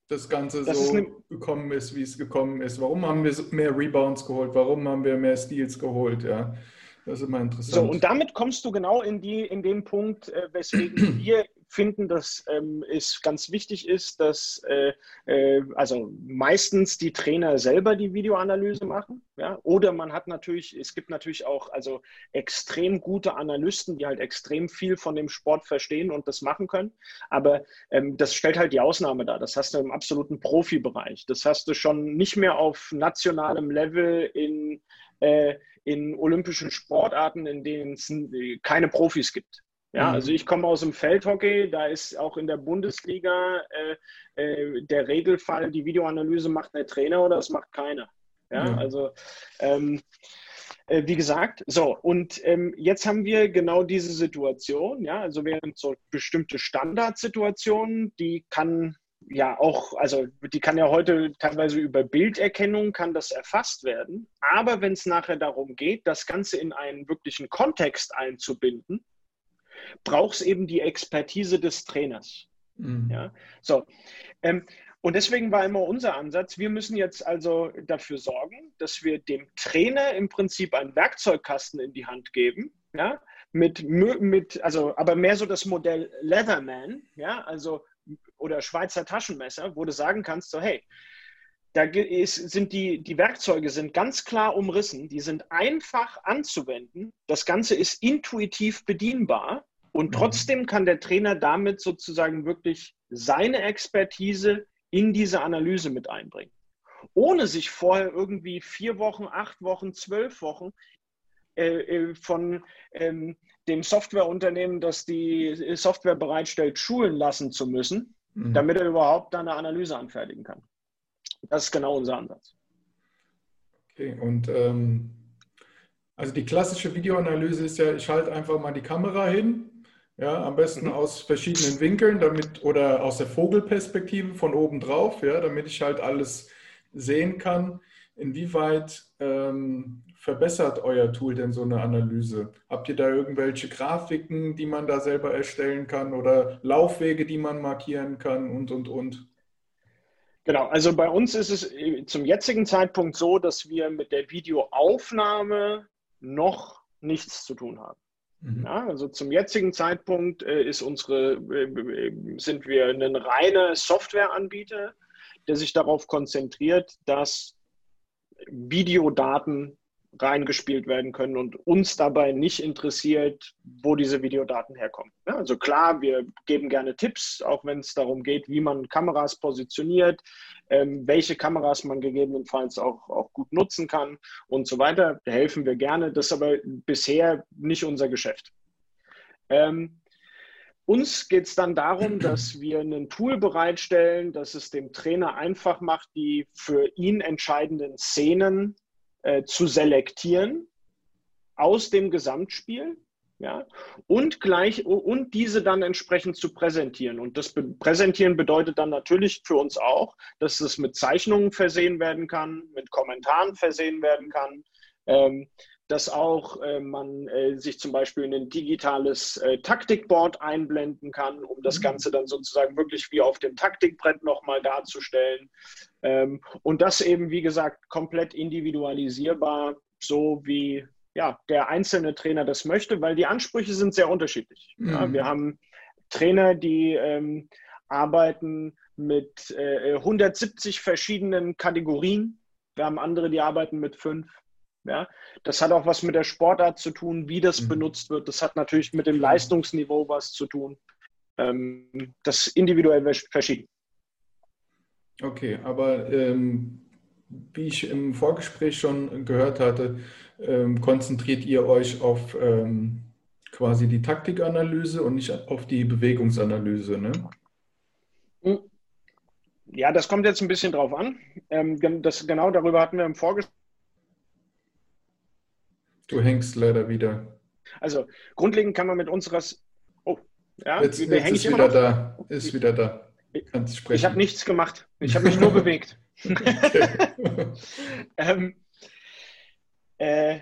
Das Ganze das so ist gekommen ist, wie es gekommen ist. Warum haben wir mehr Rebounds geholt? Warum haben wir mehr Steals geholt? Ja, das ist immer interessant. So, und damit kommst du genau in, die, in den Punkt, äh, weswegen wir finden, dass ähm, es ganz wichtig ist, dass äh, äh, also meistens die Trainer selber die Videoanalyse machen. Ja? Oder man hat natürlich, es gibt natürlich auch also extrem gute Analysten, die halt extrem viel von dem Sport verstehen und das machen können. Aber ähm, das stellt halt die Ausnahme dar. Das hast du im absoluten Profibereich. Das hast du schon nicht mehr auf nationalem Level in äh, in olympischen Sportarten, in denen es keine Profis gibt. Ja, mhm. also ich komme aus dem Feldhockey, da ist auch in der Bundesliga äh, äh, der Regelfall, die Videoanalyse macht der Trainer oder es macht keiner. Ja, mhm. also ähm, äh, wie gesagt, so und ähm, jetzt haben wir genau diese Situation, ja, also während so bestimmte Standardsituationen, die kann ja auch, also die kann ja heute teilweise über Bilderkennung kann das erfasst werden, aber wenn es nachher darum geht, das Ganze in einen wirklichen Kontext einzubinden, braucht es eben die Expertise des Trainers. Mhm. Ja, so. Ähm, und deswegen war immer unser Ansatz, wir müssen jetzt also dafür sorgen, dass wir dem Trainer im Prinzip einen Werkzeugkasten in die Hand geben, ja, mit, mit also aber mehr so das Modell Leatherman, ja, also oder Schweizer Taschenmesser, wo du sagen kannst, so hey, da ist, sind die, die Werkzeuge sind ganz klar umrissen, die sind einfach anzuwenden. Das Ganze ist intuitiv bedienbar und mhm. trotzdem kann der Trainer damit sozusagen wirklich seine Expertise in diese Analyse mit einbringen. Ohne sich vorher irgendwie vier Wochen, acht Wochen, zwölf Wochen äh, äh von ähm, dem Softwareunternehmen, das die Software bereitstellt, schulen lassen zu müssen, mhm. damit er überhaupt da eine Analyse anfertigen kann. Das ist genau unser Ansatz. Okay, und ähm, also die klassische Videoanalyse ist ja, ich halte einfach mal die Kamera hin, ja, am besten mhm. aus verschiedenen Winkeln, damit oder aus der Vogelperspektive von oben drauf, ja, damit ich halt alles sehen kann. Inwieweit ähm, verbessert euer Tool denn so eine Analyse? Habt ihr da irgendwelche Grafiken, die man da selber erstellen kann oder Laufwege, die man markieren kann und, und, und? Genau, also bei uns ist es äh, zum jetzigen Zeitpunkt so, dass wir mit der Videoaufnahme noch nichts zu tun haben. Mhm. Ja, also zum jetzigen Zeitpunkt äh, ist unsere, äh, sind wir ein reiner Softwareanbieter, der sich darauf konzentriert, dass Videodaten reingespielt werden können und uns dabei nicht interessiert, wo diese Videodaten herkommen. Ja, also klar, wir geben gerne Tipps, auch wenn es darum geht, wie man Kameras positioniert, ähm, welche Kameras man gegebenenfalls auch, auch gut nutzen kann und so weiter. Da helfen wir gerne. Das ist aber bisher nicht unser Geschäft. Ähm, uns geht es dann darum, dass wir ein Tool bereitstellen, das es dem Trainer einfach macht, die für ihn entscheidenden Szenen äh, zu selektieren aus dem Gesamtspiel ja, und gleich und diese dann entsprechend zu präsentieren. Und das Präsentieren bedeutet dann natürlich für uns auch, dass es mit Zeichnungen versehen werden kann, mit Kommentaren versehen werden kann, ähm, dass auch äh, man äh, sich zum Beispiel in ein digitales äh, Taktikboard einblenden kann, um das mhm. Ganze dann sozusagen wirklich wie auf dem Taktikbrett nochmal darzustellen. Ähm, und das eben, wie gesagt, komplett individualisierbar, so wie ja, der einzelne Trainer das möchte, weil die Ansprüche sind sehr unterschiedlich. Mhm. Ja, wir haben Trainer, die ähm, arbeiten mit 170 äh, verschiedenen Kategorien. Wir haben andere, die arbeiten mit fünf. Ja, das hat auch was mit der Sportart zu tun, wie das mhm. benutzt wird. Das hat natürlich mit dem Leistungsniveau was zu tun. Ähm, das ist individuell verschieden. Okay, aber ähm, wie ich im Vorgespräch schon gehört hatte, ähm, konzentriert ihr euch auf ähm, quasi die Taktikanalyse und nicht auf die Bewegungsanalyse, ne? Ja, das kommt jetzt ein bisschen drauf an. Ähm, das, genau darüber hatten wir im Vorgespräch Du hängst leider wieder. Also grundlegend kann man mit unseres. Oh, ja, jetzt, jetzt ist wieder noch? da. Ist wieder da. Kannst sprechen. Ich habe nichts gemacht. Ich habe mich nur bewegt. ähm, äh,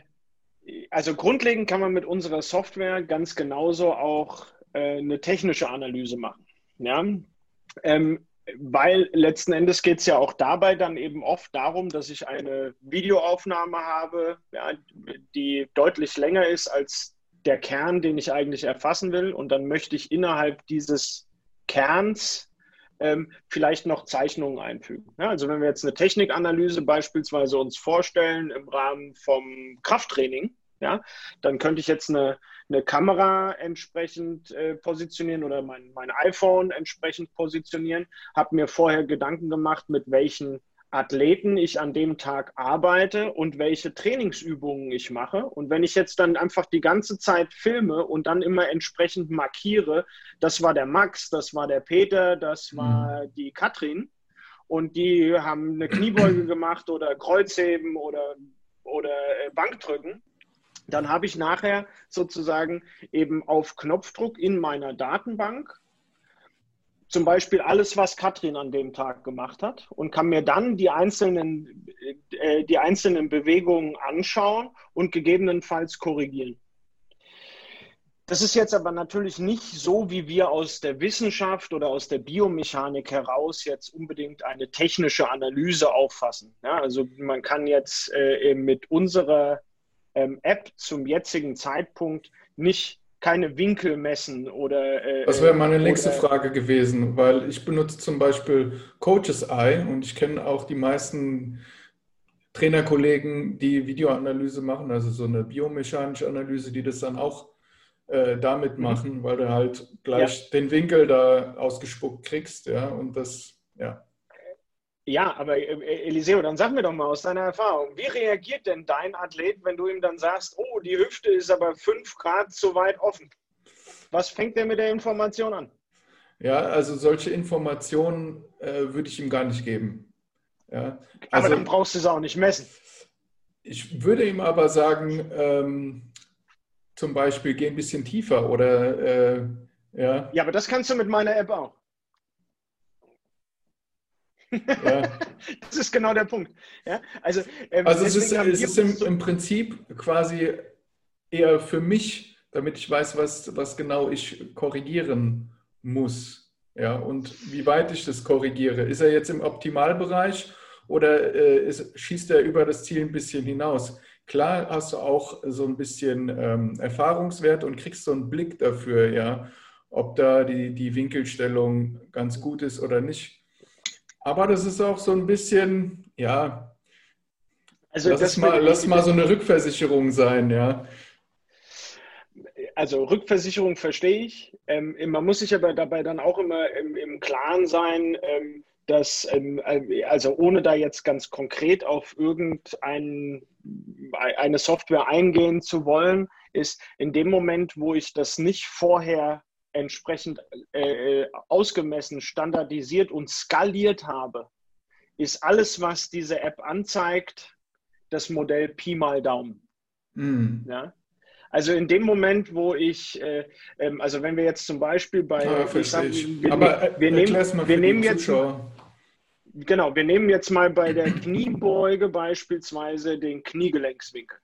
also grundlegend kann man mit unserer Software ganz genauso auch äh, eine technische Analyse machen. Ja? Ähm, weil letzten Endes geht es ja auch dabei dann eben oft darum, dass ich eine Videoaufnahme habe, ja, die deutlich länger ist als der Kern, den ich eigentlich erfassen will. Und dann möchte ich innerhalb dieses Kerns ähm, vielleicht noch Zeichnungen einfügen. Ja, also wenn wir jetzt eine Technikanalyse beispielsweise uns vorstellen im Rahmen vom Krafttraining, ja, dann könnte ich jetzt eine, eine Kamera entsprechend äh, positionieren oder mein, mein iPhone entsprechend positionieren, habe mir vorher Gedanken gemacht, mit welchen Athleten ich an dem Tag arbeite und welche Trainingsübungen ich mache. Und wenn ich jetzt dann einfach die ganze Zeit filme und dann immer entsprechend markiere, das war der Max, das war der Peter, das war mhm. die Katrin und die haben eine Kniebeuge gemacht oder Kreuzheben oder, oder äh, Bankdrücken, dann habe ich nachher sozusagen eben auf Knopfdruck in meiner Datenbank zum Beispiel alles, was Katrin an dem Tag gemacht hat und kann mir dann die einzelnen, äh, die einzelnen Bewegungen anschauen und gegebenenfalls korrigieren. Das ist jetzt aber natürlich nicht so, wie wir aus der Wissenschaft oder aus der Biomechanik heraus jetzt unbedingt eine technische Analyse auffassen. Ja, also man kann jetzt äh, mit unserer ähm, App zum jetzigen Zeitpunkt nicht keine Winkel messen oder. Äh, das wäre meine nächste oder, Frage gewesen, weil ich benutze zum Beispiel Coaches Eye und ich kenne auch die meisten Trainerkollegen, die Videoanalyse machen, also so eine biomechanische Analyse, die das dann auch äh, damit mhm. machen, weil du halt gleich ja. den Winkel da ausgespuckt kriegst, ja, und das, ja. Ja, aber äh, Eliseo, dann sag mir doch mal aus deiner Erfahrung, wie reagiert denn dein Athlet, wenn du ihm dann sagst, oh, die Hüfte ist aber fünf Grad zu weit offen? Was fängt der mit der Information an? Ja, also solche Informationen äh, würde ich ihm gar nicht geben. Ja, also, aber dann brauchst du es auch nicht messen. Ich würde ihm aber sagen, ähm, zum Beispiel, geh ein bisschen tiefer oder äh, ja. Ja, aber das kannst du mit meiner App auch. Ja. das ist genau der Punkt. Ja? Also, ähm, also es ist, es ist im, im, Prinzip quasi eher für mich, damit ich weiß, was, was genau ich korrigieren muss. Ja, und wie weit ich das korrigiere. Ist er jetzt im Optimalbereich oder äh, ist, schießt er über das Ziel ein bisschen hinaus? Klar hast du auch so ein bisschen ähm, Erfahrungswert und kriegst so einen Blick dafür, ja, ob da die, die Winkelstellung ganz gut ist oder nicht. Aber das ist auch so ein bisschen, ja, also lass, das mal, lass mal so eine Rückversicherung sein, ja also Rückversicherung verstehe ich. Ähm, man muss sich aber dabei dann auch immer im, im Klaren sein, ähm, dass, ähm, also ohne da jetzt ganz konkret auf irgendeine Software eingehen zu wollen, ist in dem Moment, wo ich das nicht vorher entsprechend äh, ausgemessen, standardisiert und skaliert habe, ist alles, was diese App anzeigt, das Modell Pi mal Daumen. Mm. Ja? Also in dem Moment, wo ich, äh, ähm, also wenn wir jetzt zum Beispiel bei, ja, sag, wir, Aber wir, nehmen, wir nehmen jetzt, genau, wir nehmen jetzt mal bei der Kniebeuge beispielsweise den Kniegelenkswinkel.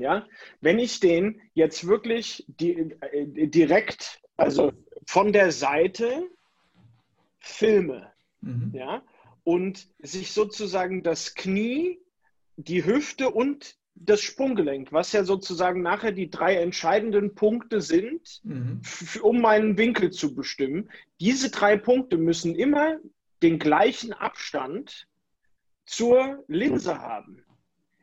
Ja, wenn ich den jetzt wirklich die, äh, direkt, also von der Seite filme, mhm. ja, und sich sozusagen das Knie, die Hüfte und das Sprunggelenk, was ja sozusagen nachher die drei entscheidenden Punkte sind, mhm. um meinen Winkel zu bestimmen. Diese drei Punkte müssen immer den gleichen Abstand zur Linse haben.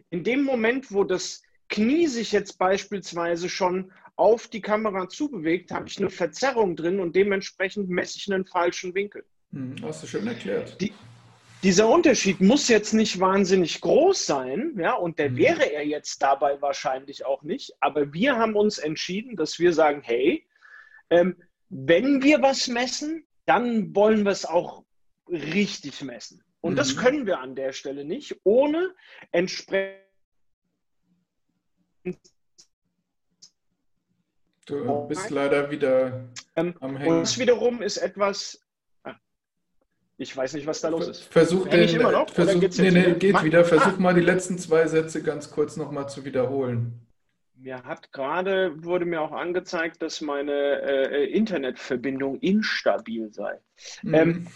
In dem Moment, wo das Knie sich jetzt beispielsweise schon auf die Kamera zubewegt, habe ich eine Verzerrung drin und dementsprechend messe ich einen falschen Winkel. Mhm, hast du schön erklärt. Die, dieser Unterschied muss jetzt nicht wahnsinnig groß sein, ja, und der mhm. wäre er jetzt dabei wahrscheinlich auch nicht. Aber wir haben uns entschieden, dass wir sagen, hey, ähm, wenn wir was messen, dann wollen wir es auch richtig messen. Und mhm. das können wir an der Stelle nicht, ohne entsprechend. Du bist leider wieder ähm, am Hängen. Und das wiederum ist etwas, ich weiß nicht, was da los ist. Versuch den, immer noch, versuch, nee, nee, geht wieder. Versuch ah. mal die letzten zwei Sätze ganz kurz nochmal zu wiederholen. Mir hat gerade, wurde mir auch angezeigt, dass meine äh, Internetverbindung instabil sei. Mhm. Ähm,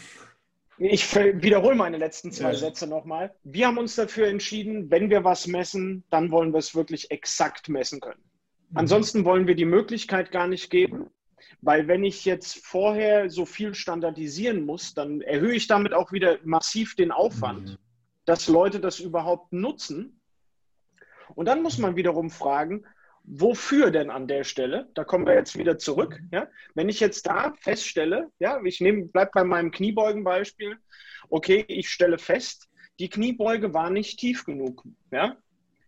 ich wiederhole meine letzten zwei ja. Sätze nochmal. Wir haben uns dafür entschieden, wenn wir was messen, dann wollen wir es wirklich exakt messen können. Mhm. Ansonsten wollen wir die Möglichkeit gar nicht geben, weil wenn ich jetzt vorher so viel standardisieren muss, dann erhöhe ich damit auch wieder massiv den Aufwand, mhm. dass Leute das überhaupt nutzen. Und dann muss man wiederum fragen, wofür denn an der Stelle? Da kommen wir jetzt wieder zurück. Ja? Wenn ich jetzt da feststelle, ja, ich nehme, bleib bei meinem Kniebeugenbeispiel, okay, ich stelle fest, die Kniebeuge war nicht tief genug. Ja?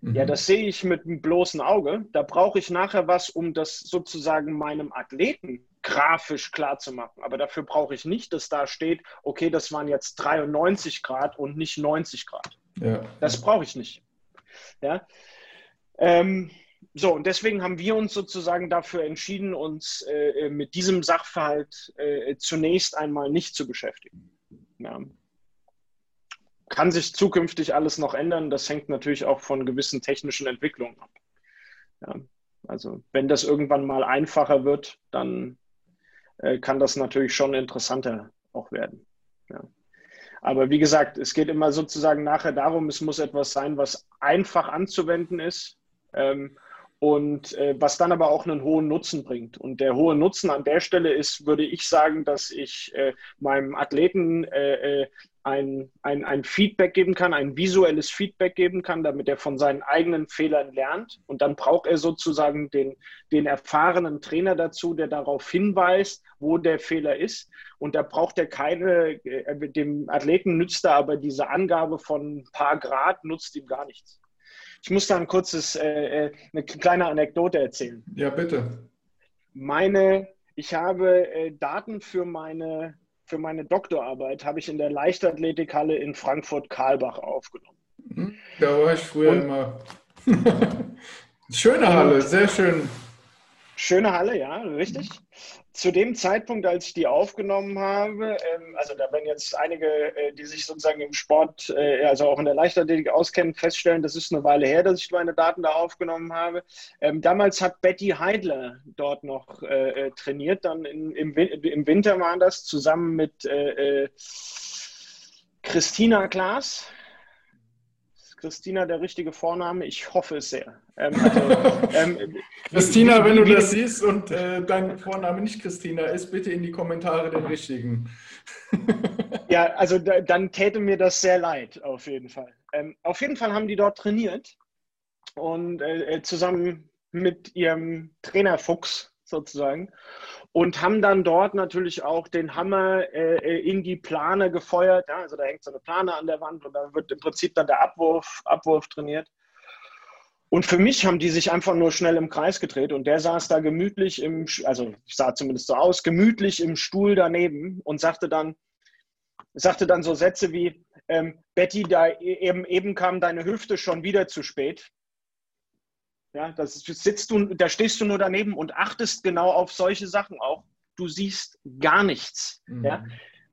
Ja, mhm. das sehe ich mit dem bloßen Auge. Da brauche ich nachher was, um das sozusagen meinem Athleten grafisch klar zu machen. Aber dafür brauche ich nicht, dass da steht, okay, das waren jetzt 93 Grad und nicht 90 Grad. Ja. Das brauche ich nicht. Ja. Ähm, so, und deswegen haben wir uns sozusagen dafür entschieden, uns äh, mit diesem Sachverhalt äh, zunächst einmal nicht zu beschäftigen. Ja kann sich zukünftig alles noch ändern. Das hängt natürlich auch von gewissen technischen Entwicklungen ab. Ja, also wenn das irgendwann mal einfacher wird, dann äh, kann das natürlich schon interessanter auch werden. Ja. Aber wie gesagt, es geht immer sozusagen nachher darum, es muss etwas sein, was einfach anzuwenden ist ähm, und äh, was dann aber auch einen hohen Nutzen bringt. Und der hohe Nutzen an der Stelle ist, würde ich sagen, dass ich äh, meinem Athleten äh, äh ein, ein, ein Feedback geben kann, ein visuelles Feedback geben kann, damit er von seinen eigenen Fehlern lernt. Und dann braucht er sozusagen den, den erfahrenen Trainer dazu, der darauf hinweist, wo der Fehler ist. Und da braucht er keine, äh, dem Athleten nützt er aber diese Angabe von ein paar Grad, nutzt ihm gar nichts. Ich muss da ein kurzes, äh, äh, eine kleine Anekdote erzählen. Ja, bitte. Meine, ich habe äh, Daten für meine, für meine Doktorarbeit habe ich in der Leichtathletikhalle in Frankfurt-Karlbach aufgenommen. Hm, da war ich früher Und, immer. Schöne Halle, sehr schön. Schöne Halle, ja, richtig zu dem Zeitpunkt, als ich die aufgenommen habe, ähm, also da werden jetzt einige, äh, die sich sozusagen im Sport, äh, also auch in der Leichtathletik auskennen, feststellen, das ist eine Weile her, dass ich meine Daten da aufgenommen habe. Ähm, damals hat Betty Heidler dort noch äh, äh trainiert, dann in, im, im, Winter war das, zusammen mit äh, äh, Christina Klaas. Christina der richtige Vorname? Ich hoffe es sehr. Ähm, also, ähm, Christina, wenn du das siehst und äh, dein Vorname nicht Christina ist, bitte in die Kommentare den richtigen. ja, also da, dann täte mir das sehr leid, auf jeden Fall. Ähm, auf jeden Fall haben die dort trainiert und äh, äh zusammen mit ihrem Trainer Fuchs sozusagen und haben dann dort natürlich auch den Hammer äh, äh, in die Plane gefeuert. Ja, also da hängt so eine Plane an der Wand und da wird im Prinzip dann der Abwurf, Abwurf trainiert. Und für mich haben die sich einfach nur schnell im Kreis gedreht und der saß da gemütlich im, also sah zumindest so aus, gemütlich im Stuhl daneben und sagte dann, sagte dann so Sätze wie, ähm, Betty, da e-, eben, eben kam deine Hüfte schon wieder zu spät. Ja, das sitzt du, da stehst du nur daneben und achtest genau auf solche Sachen auch. Du siehst gar nichts. Mhm. Ja.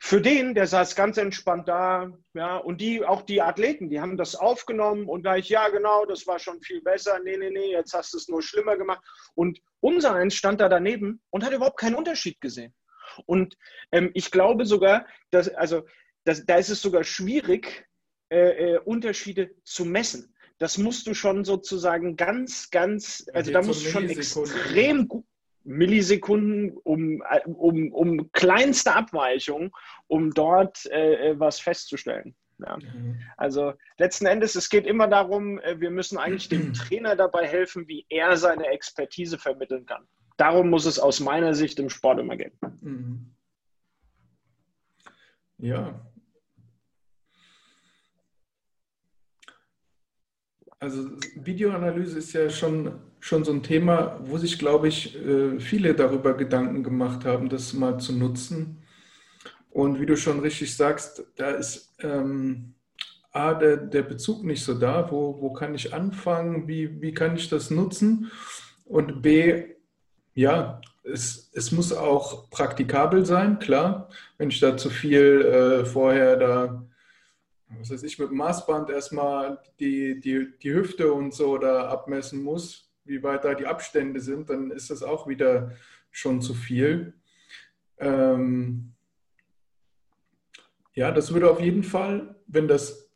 Für den, der saß ganz entspannt da, ja, und die, auch die Athleten, die haben das aufgenommen und gleich, ja, genau, das war schon viel besser, nee, nee, nee, jetzt hast du es nur schlimmer gemacht. Und unser eins stand da daneben und hat überhaupt keinen Unterschied gesehen. Und ähm, ich glaube sogar, dass, also, dass, da ist es sogar schwierig, äh, äh, Unterschiede zu messen das musst du schon sozusagen ganz, ganz, also da musst du schon extrem gut, Millisekunden um, um, um kleinste Abweichung, um dort äh, äh, was festzustellen. Ja. Mhm. Also letzten Endes, es geht immer darum, äh, wir müssen eigentlich dem Trainer dabei helfen, wie er seine Expertise vermitteln kann. Darum muss es aus meiner Sicht im Sport immer gehen. Mhm. Ja, Also Videoanalyse ist ja schon, schon so ein Thema, wo sich, glaube ich, äh, viele darüber Gedanken gemacht haben, das mal zu nutzen. Und wie du schon richtig sagst, da ist ähm, A, der, der Bezug nicht so da, wo, wo kann ich anfangen, wie, wie kann ich das nutzen? Und B, ja, es, es muss auch praktikabel sein, klar. Wenn ich da zu viel äh, vorher da was weiß ich, mit dem Maßband erstmal die, die, die Hüfte und so da abmessen muss, wie weit da die Abstände sind, dann ist das auch wieder schon zu viel. Ähm ja, das würde auf jeden Fall, wenn das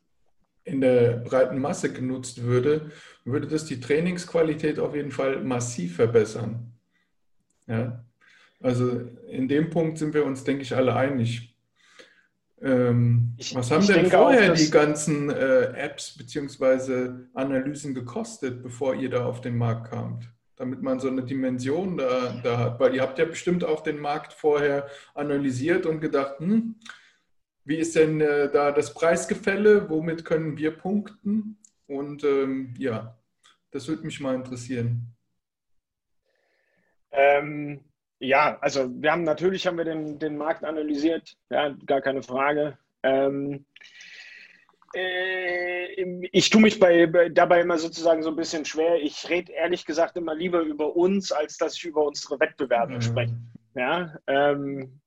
in der breiten Masse genutzt würde, würde das die Trainingsqualität auf jeden Fall massiv verbessern. Ja? Also in dem Punkt sind wir uns, denke ich, alle einig. Ähm, ich, was haben denn vorher auch, die ganzen äh, Apps bzw. Analysen gekostet, bevor ihr da auf den Markt kamt? Damit man so eine Dimension da, da hat. Weil ihr habt ja bestimmt auch den Markt vorher analysiert und gedacht, hm, wie ist denn äh, da das Preisgefälle? Womit können wir punkten? Und ähm, ja, das würde mich mal interessieren. Ähm, ja, also wir haben natürlich haben wir den, den Markt analysiert, ja, gar keine Frage. Ähm, äh, ich tue mich bei, dabei immer sozusagen so ein bisschen schwer. Ich rede ehrlich gesagt immer lieber über uns, als dass ich über unsere Wettbewerber mhm. spreche. Ja, ähm,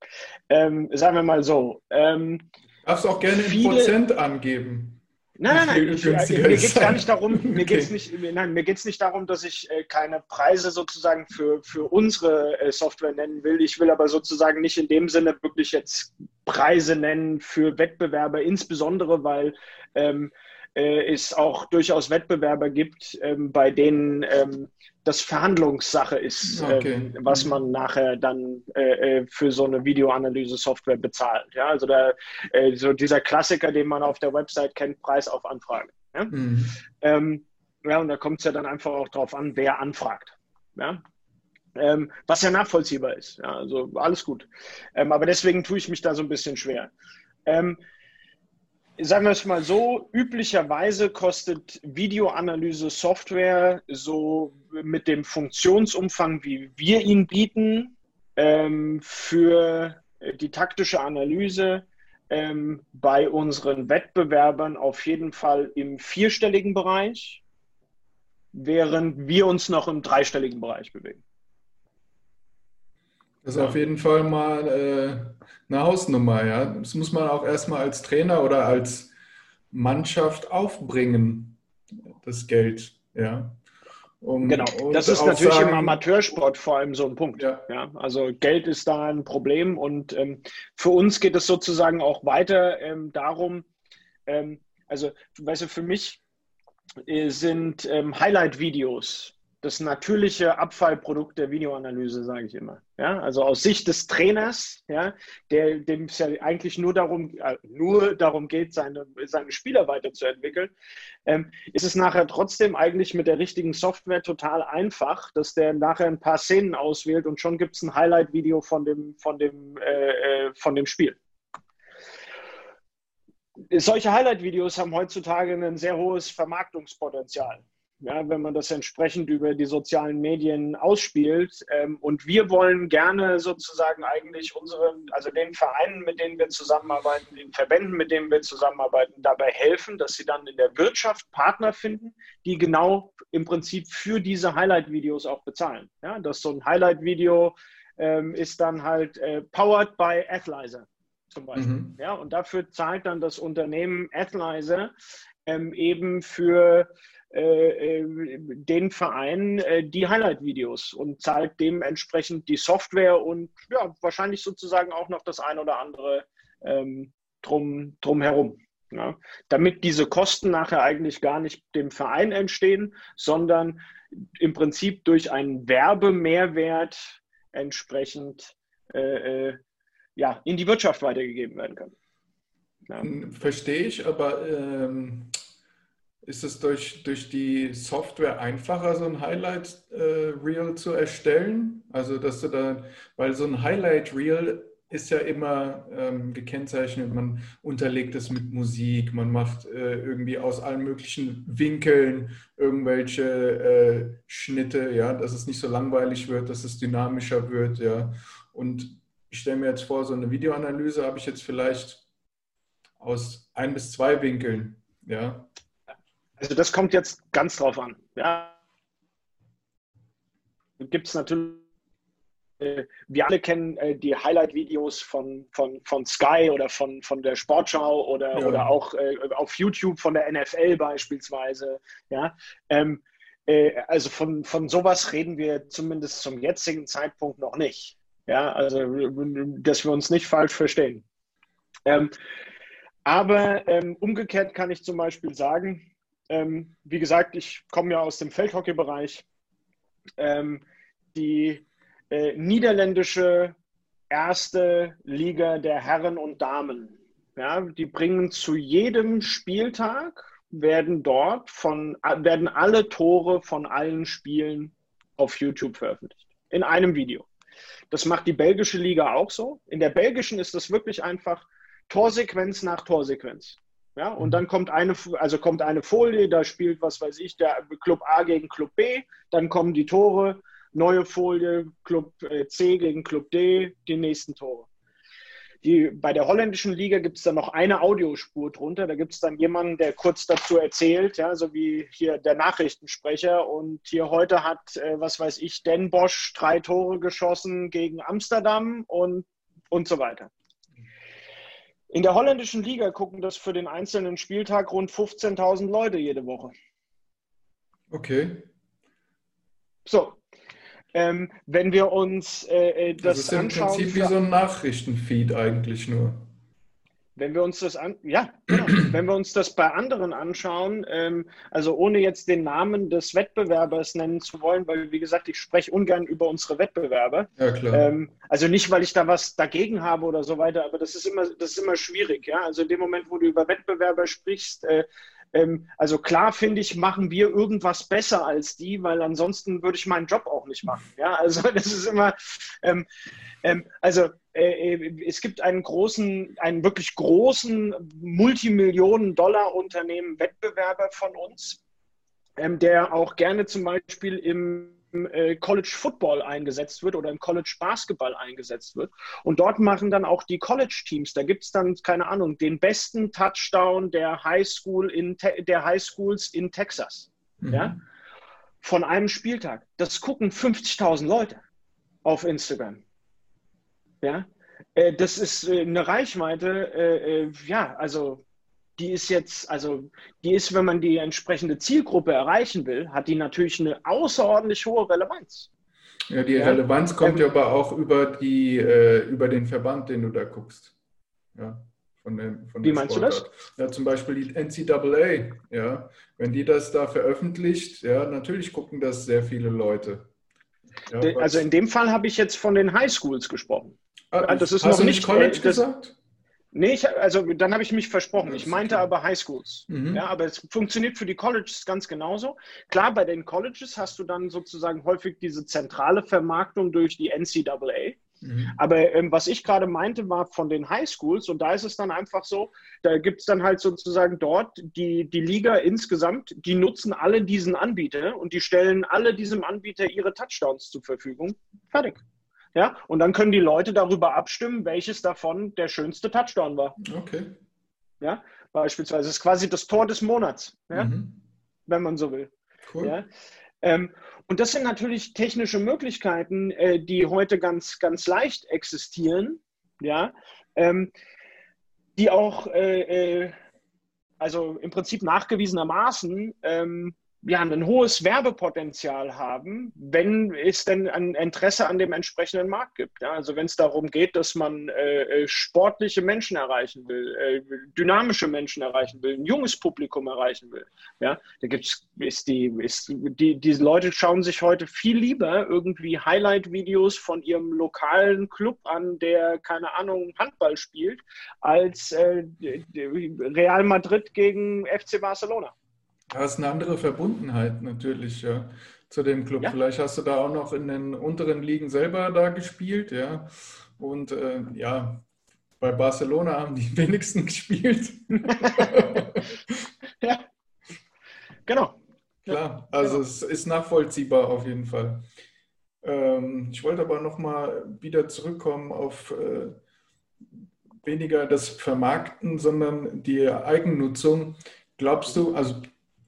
ähm, sagen wir mal so. Ähm, Darfst du auch gerne viele, in Prozent angeben. Nein, nein, nein. Ich, äh, mir geht es gar nicht darum, mir okay. geht's nicht, nein, mir geht's nicht darum, dass ich äh, keine Preise sozusagen für, für unsere äh, Software nennen will. Ich will aber sozusagen nicht in dem Sinne wirklich jetzt Preise nennen für Wettbewerber, insbesondere weil ähm, äh, es auch durchaus Wettbewerber gibt, ähm, bei denen ähm, das Verhandlungssache ist, okay. ähm, was man nachher dann äh, äh, für so eine Videoanalyse-Software bezahlt. Ja, also der, äh, so dieser Klassiker, den man auf der Website kennt, Preis auf Anfrage. Ja, mhm. ähm, ja und da kommt es ja dann einfach auch darauf an, wer anfragt. Ja, ähm, was ja nachvollziehbar ist. Ja, also alles gut. Ähm, aber deswegen tue ich mich da so ein bisschen schwer. Ähm, sagen wir es mal so, üblicherweise kostet Videoanalyse-Software so mit dem Funktionsumfang, wie wir ihn bieten, ähm, für die taktische Analyse ähm, bei unseren Wettbewerbern auf jeden Fall im vierstelligen Bereich, während wir uns noch im dreistelligen Bereich bewegen. Das ist ja. auf jeden Fall mal äh, eine Hausnummer, ja. Das muss man auch erstmal als Trainer oder als Mannschaft aufbringen, das Geld, ja. Um, genau, das ist natürlich sagen, im Amateursport vor allem so ein Punkt. Ja. ja. also Geld ist da ein Problem und ähm, für uns geht es sozusagen auch weiter ähm, darum, ähm, also weißt du, für mich äh, sind ähm, Highlight-Videos das natürliche Abfallprodukt der Videoanalyse, sage ich immer. Ja, also aus Sicht des Trainers, ja, der, dem es ja eigentlich nur darum, äh, nur darum geht, seine, seine Spieler weiterzuentwickeln, ähm, ist es nachher trotzdem eigentlich mit der richtigen Software total einfach, dass der nachher ein paar Szenen auswählt und schon gibt es ein Highlight-Video von dem, von, dem, äh, äh, von dem Spiel. Solche Highlight-Videos haben heutzutage ein sehr hohes Vermarktungspotenzial ja, wenn man das entsprechend über die sozialen Medien ausspielt. Ähm, und wir wollen gerne sozusagen eigentlich unseren, also den Vereinen, mit denen wir zusammenarbeiten, den Verbänden, mit denen wir zusammenarbeiten, dabei helfen, dass sie dann in der Wirtschaft Partner finden, die genau im Prinzip für diese Highlight-Videos auch bezahlen. Ja, dass so ein Highlight-Video ähm, ist dann halt äh, powered by Athlyzer zum Beispiel. Mhm. Ja, und dafür zahlt dann das Unternehmen Athlyzer ähm, eben für äh, äh, den Vereinen äh, die Highlight-Videos und zahlt dementsprechend die Software und ja, wahrscheinlich sozusagen auch noch das ein oder andere ähm, drum, drumherum. Ja, damit diese Kosten nachher eigentlich gar nicht dem Verein entstehen, sondern im Prinzip durch einen Werbemehrwert entsprechend äh, ja, in die Wirtschaft weitergegeben werden können. Ja. Verstehe ich, aber ähm, ist es durch, durch die Software einfacher, so ein Highlight äh, Reel zu erstellen? Also, dass du da, weil so ein Highlight Reel ist ja immer ähm, gekennzeichnet, man unterlegt es mit Musik, man macht äh, irgendwie aus allen möglichen Winkeln irgendwelche äh, Schnitte, ja, dass es nicht so langweilig wird, dass es dynamischer wird, ja. Und ich stelle mir jetzt vor, so eine Videoanalyse habe ich jetzt vielleicht aus ein bis zwei Winkeln, ja. Also das kommt jetzt ganz drauf an. Ja. Gibt es natürlich, äh, wir alle kennen äh, die Highlight-Videos von, von, von Sky oder von, von der Sportschau oder, ja. oder auch äh, auf YouTube von der NFL beispielsweise. Ja. Ähm, äh, also von, von sowas reden wir zumindest zum jetzigen Zeitpunkt noch nicht. Ja, also dass wir uns nicht falsch verstehen. Ähm, aber ähm, umgekehrt kann ich zum Beispiel sagen, ähm, wie gesagt, ich komme ja aus dem Feldhockey-Bereich. Ähm, die äh, niederländische erste Liga der Herren und Damen, ja, die bringen zu jedem Spieltag werden dort von werden alle Tore von allen Spielen auf YouTube veröffentlicht in einem Video. Das macht die belgische Liga auch so. In der belgischen ist das wirklich einfach Torsequenz nach Torsequenz. Ja, und dann kommt eine, also kommt eine Folie, da spielt, was weiß ich, der Club A gegen Club B, dann kommen die Tore, neue Folie, Club äh, C gegen Club D, die nächsten Tore. Die, bei der holländischen Liga gibt es dann noch eine Audiospur drunter. Da gibt es dann jemanden, der kurz dazu erzählt, ja, so wie hier der Nachrichtensprecher. Und hier heute hat, äh, was weiß ich, Den Bosch drei Tore geschossen gegen Amsterdam und, und so weiter. In der holländischen Liga gucken das für den einzelnen Spieltag rund 15.000 Leute jede Woche. Okay. So, ähm, wenn wir uns äh, äh das, das ist im anschauen, Prinzip wie so ein Nachrichtenfeed eigentlich nur. Wenn wir uns das an, ja, genau. wenn wir uns das bei anderen anschauen, ähm, also ohne jetzt den Namen des Wettbewerbers nennen zu wollen, weil wie gesagt, ich spreche ungern über unsere Wettbewerber. Ja, klar. Ähm, also nicht, weil ich da was dagegen habe oder so weiter, aber das ist immer, das ist immer schwierig, ja. Also in dem Moment, wo du über Wettbewerber sprichst, äh, ähm, also klar finde ich, machen wir irgendwas besser als die, weil ansonsten würde ich meinen Job auch nicht machen. Ja, also das ist immer, ähm, ähm, also es gibt einen großen, einen wirklich großen Multimillionen-Dollar-Unternehmen Wettbewerber von uns, ähm, der auch gerne zum Beispiel im äh, College Football eingesetzt wird oder im College Basketball eingesetzt wird. Und dort machen dann auch die College Teams, da gibt es dann, keine Ahnung, den besten Touchdown der High School in der High Schools in Texas. Mhm. Ja? Von einem Spieltag. Das gucken 50.000 Leute auf Instagram. Ja? Äh, das ist äh, eine Reichweite, ja, also die ist jetzt, also die ist, wenn man die entsprechende Zielgruppe erreichen will, hat die natürlich eine außerordentlich hohe Relevanz. Ja, die ja. Relevanz kommt ähm, ja aber auch über, die, äh, über den Verband, den du da guckst. Ja, von den, von Wie meinst Sportart. du das? Ja, zum Beispiel die NCAA. Ja, wenn die das da veröffentlicht, ja, natürlich gucken das sehr viele Leute. Ja, also in dem Fall habe ich jetzt von den Highschools gesprochen. Ah, das ist noch nicht College das, gesagt? Nee, ich, also dann habe ich mich versprochen. Ich meinte aber Highschools. Mhm. Ja, aber es funktioniert für die Colleges ganz genauso. Klar, bei den Colleges hast du dann sozusagen häufig diese zentrale Vermarktung durch die NCAA. Mhm. Aber ähm, was ich gerade meinte, war von den Highschools und da ist es dann einfach so, da gibt es dann halt sozusagen dort die, die Liga insgesamt, die nutzen alle diesen Anbieter und die stellen alle diesem Anbieter ihre Touchdowns zur Verfügung. Fertig. Ja, und dann können die Leute darüber abstimmen, welches davon der schönste Touchdown war. Okay. Ja, beispielsweise. Das ist quasi das Tor des Monats, ja? Mhm. wenn man so will. Cool. Ja? Ähm, und das sind natürlich technische Möglichkeiten, äh, die heute ganz, ganz leicht existieren, ja, ähm, die auch, äh, äh, also im Prinzip nachgewiesenermaßen, ähm, ja, ein hohes Werbepotenzial haben, wenn es denn ein Interesse an dem entsprechenden Markt gibt. Ja, also wenn es darum geht, dass man äh, äh, sportliche Menschen erreichen will, äh, dynamische Menschen erreichen will, ein junges Publikum erreichen will. Ja, da gibt's ist die ist die diese Leute schauen sich heute viel lieber irgendwie Highlight-Videos von ihrem lokalen Club an, der keine Ahnung Handball spielt, als äh, Real Madrid gegen FC Barcelona. Da ist eine andere Verbundenheit natürlich, ja, zu dem Club. Ja. Vielleicht hast du da auch noch in den unteren Ligen selber da gespielt, ja. Und äh, ja, bei Barcelona haben die wenigsten gespielt. ja, genau. Klar, also genau. es ist nachvollziehbar auf jeden Fall. Ähm, ich wollte aber nochmal wieder zurückkommen auf äh, weniger das Vermarkten, sondern die Eigennutzung. Glaubst du, also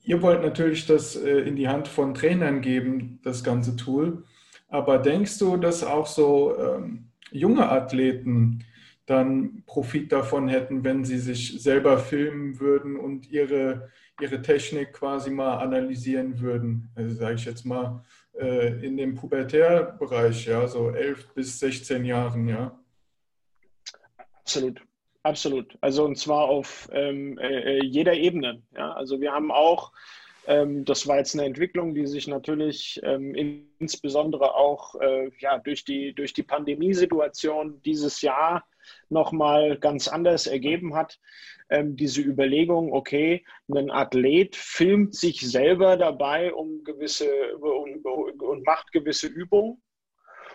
Ihr wollt natürlich das äh, in die Hand von Trainern geben, das ganze Tool. Aber denkst du, dass auch so ähm, junge Athleten dann Profit davon hätten, wenn sie sich selber filmen würden und ihre, ihre Technik quasi mal analysieren würden? Also sage ich jetzt mal äh, in dem Pubertärbereich, ja, so 11 bis 16 Jahren, ja. Absolut. Absolut. Also und zwar auf ähm, äh, jeder Ebene. Ja? Also wir haben auch, ähm, das war jetzt eine Entwicklung, die sich natürlich ähm, insbesondere auch äh, ja, durch die, durch die Pandemiesituation dieses Jahr nochmal ganz anders ergeben hat. Ähm, diese Überlegung, okay, ein Athlet filmt sich selber dabei um gewisse um, und macht gewisse Übungen.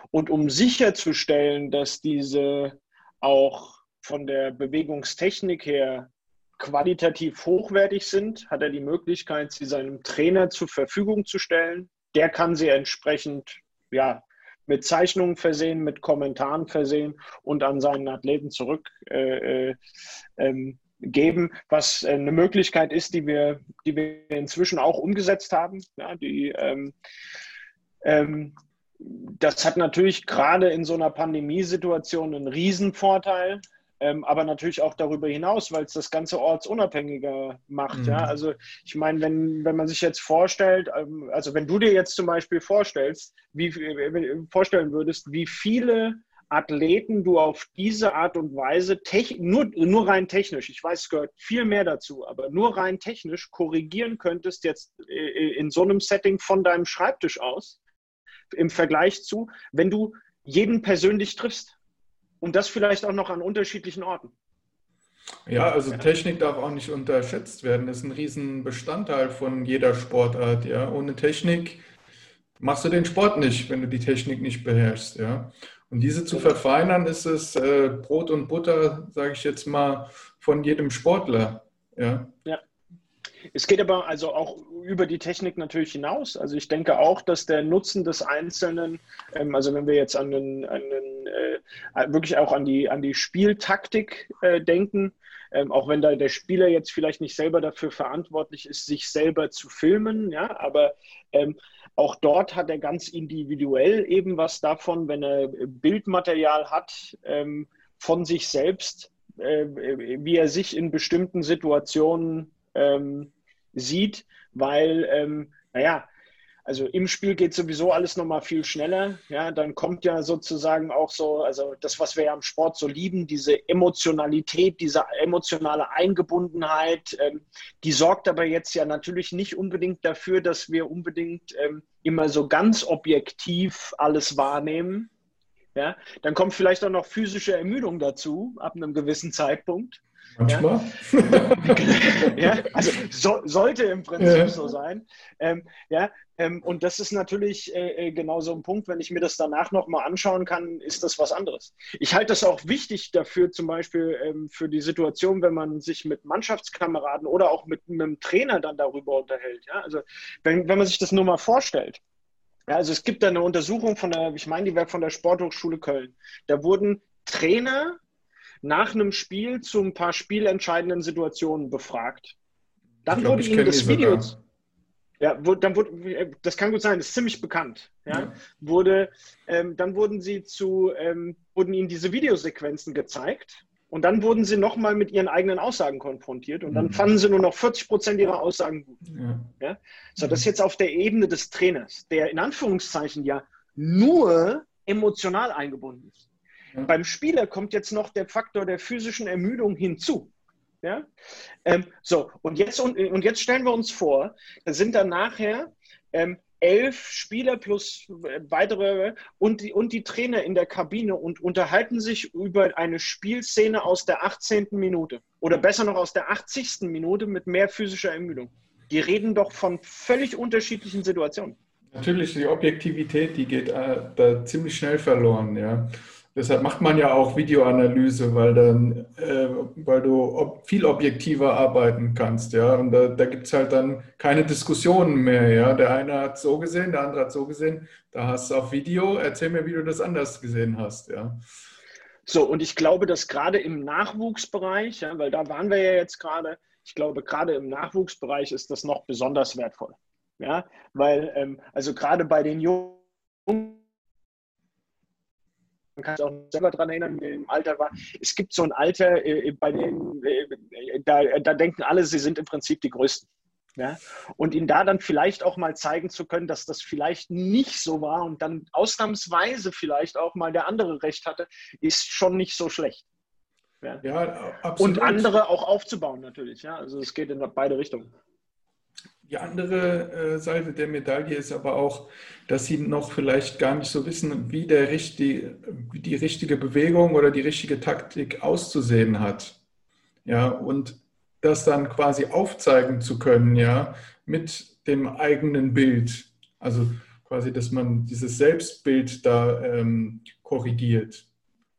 Und um sicherzustellen, dass diese auch von der Bewegungstechnik her qualitativ hochwertig sind, hat er die Möglichkeit, sie seinem Trainer zur Verfügung zu stellen. Der kann sie entsprechend ja, mit Zeichnungen versehen, mit Kommentaren versehen und an seinen Athleten zurückgeben, äh, äh, ähm, was eine Möglichkeit ist, die wir, die wir inzwischen auch umgesetzt haben. Ja, die, ähm, ähm, das hat natürlich gerade in so einer Pandemiesituation einen Riesenvorteil, ähm, aber natürlich auch darüber hinaus, weil es das Ganze ortsunabhängiger macht. Mhm. Ja? Also ich meine, wenn, wenn man sich jetzt vorstellt, ähm, also wenn du dir jetzt zum Beispiel vorstellst, wie, äh, vorstellen würdest, wie viele Athleten du auf diese Art und Weise, nur, nur rein technisch, ich weiß, es gehört viel mehr dazu, aber nur rein technisch korrigieren könntest jetzt äh, in so einem Setting von deinem Schreibtisch aus, im Vergleich zu, wenn du jeden persönlich triffst. Und das vielleicht auch noch an unterschiedlichen Orten. Ja, also Technik darf auch nicht unterschätzt werden. Das ist ein Riesenbestandteil von jeder Sportart. Ja. Ohne Technik machst du den Sport nicht, wenn du die Technik nicht beherrschst. Ja. Und diese zu verfeinern, ist es äh, Brot und Butter, sage ich jetzt mal, von jedem Sportler. Ja. ja. Es geht aber also auch über die Technik natürlich hinaus. Also ich denke auch, dass der Nutzen des Einzelnen, ähm, also wenn wir jetzt an den, an den äh, wirklich auch an die, an die Spieltaktik äh, denken, ähm, auch wenn da der Spieler jetzt vielleicht nicht selber dafür verantwortlich ist, sich selber zu filmen, ja, aber ähm, auch dort hat er ganz individuell eben was davon, wenn er Bildmaterial hat ähm, von sich selbst, äh, wie er sich in bestimmten Situationen ähm, sieht, weil, ähm, naja, also im Spiel geht sowieso alles nochmal viel schneller. Ja, dann kommt ja sozusagen auch so, also das, was wir ja im Sport so lieben, diese Emotionalität, diese emotionale Eingebundenheit, ähm, die sorgt aber jetzt ja natürlich nicht unbedingt dafür, dass wir unbedingt ähm, immer so ganz objektiv alles wahrnehmen. Ja, dann kommt vielleicht auch noch physische Ermüdung dazu ab einem gewissen Zeitpunkt. Manchmal. Ja, also so, sollte im Prinzip ja. so sein. Ähm, ja, ähm, und das ist natürlich äh, äh genau so ein Punkt, wenn ich mir das danach nochmal anschauen kann, ist das was anderes. Ich halte das auch wichtig dafür, zum Beispiel ähm, für die Situation, wenn man sich mit Mannschaftskameraden oder auch mit, mit einem Trainer dann darüber unterhält. Ja? Also wenn, wenn man sich das nur mal vorstellt. Ja, also es gibt da eine Untersuchung von der, ich meine, die wäre von der Sporthochschule Köln. Da wurden Trainer nach einem Spiel zu ein paar spielentscheidenden Situationen befragt. Dann glaub, wurde ihnen das Video. Ja, wo, dann wurde, das kann gut sein, das ist ziemlich bekannt. Ja, ja. Wurde, ähm, dann wurden sie zu, ähm, wurden ihnen diese Videosequenzen gezeigt und dann wurden sie nochmal mit ihren eigenen Aussagen konfrontiert und dann mhm. fanden sie nur noch 40 Prozent ihrer Aussagen gut. Ja. ja. So, das ist jetzt auf der Ebene des Trainers, der in Anführungszeichen ja nur emotional eingebunden ist. Beim Spieler kommt jetzt noch der Faktor der physischen Ermüdung hinzu. Ja? Ähm, so, und jetzt, und, und, jetzt stellen wir uns vor, da sind dann nachher ähm, elf Spieler plus weitere und die, und die Trainer in der Kabine und unterhalten sich über eine Spielszene aus der 18. Minute oder besser noch aus der 80. Minute mit mehr physischer Ermüdung. Die reden doch von völlig unterschiedlichen Situationen. Natürlich, die Objektivität, die geht äh, da ziemlich schnell verloren, ja. Deshalb macht man ja auch Videoanalyse, weil dann, äh, weil du ob, viel objektiver arbeiten kannst, ja. Und da, da gibt es halt dann keine Diskussionen mehr, ja. Der eine hat so gesehen, der andere hat so gesehen. Da hast du auf Video, erzähl mir, wie du das anders gesehen hast, ja. So, und ich glaube, dass gerade im Nachwuchsbereich, ja, weil da waren wir ja jetzt gerade, ich glaube, gerade im Nachwuchsbereich ist das noch besonders wertvoll. Ja, weil, ähm, also gerade bei den Jungen, kann sich auch selber daran erinnern, wie im Alter war. Es gibt so ein Alter, äh, bei dem, äh, da, da denken alle, sie sind im Prinzip die Größten. Ja? Und ihnen da dann vielleicht auch mal zeigen zu können, dass das vielleicht nicht so war und dann ausnahmsweise vielleicht auch mal der andere recht hatte, ist schon nicht so schlecht. Ja, ja absolut. Und andere auch aufzubauen natürlich. Ja? Also es geht in beide Richtungen. Die andere äh, Seite der Medaille ist aber auch, dass sie noch vielleicht gar nicht so wissen, wie, der richtig, wie die richtige Bewegung oder die richtige Taktik auszusehen hat. Ja, und das dann quasi aufzeigen zu können, ja, mit dem eigenen Bild. Also quasi, dass man dieses Selbstbild da ähm, korrigiert.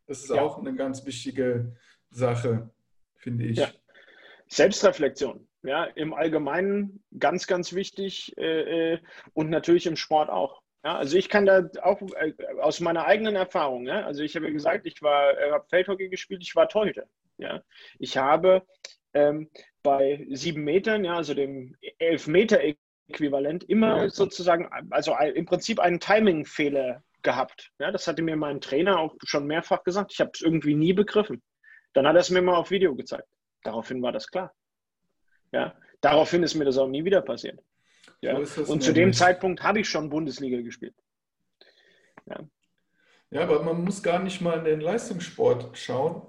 Das ist ja. auch eine ganz wichtige Sache, finde ich. Ja. Selbstreflexion. Ja, im Allgemeinen ganz, ganz wichtig äh, äh, und natürlich im Sport auch. Ja, also ich kann da auch äh, aus meiner eigenen Erfahrung, ja, also ich habe gesagt, ich war, äh, habe Feldhockey gespielt, ich war Torhüter. Ja, ich habe ähm, bei sieben Metern, ja, also dem elf Meter Äquivalent, immer sozusagen, also im Prinzip einen Timing-Fehler gehabt. Ja, das hatte mir mein Trainer auch schon mehrfach gesagt. Ich habe es irgendwie nie begriffen. Dann hat er es mir mal auf Video gezeigt. Daraufhin war das klar. Ja, daraufhin ist mir das auch nie wieder passiert. Ja. So und zu dem Zeitpunkt habe ich schon Bundesliga gespielt. Ja. Ja, aber man muss gar nicht mal in den Leistungssport schauen.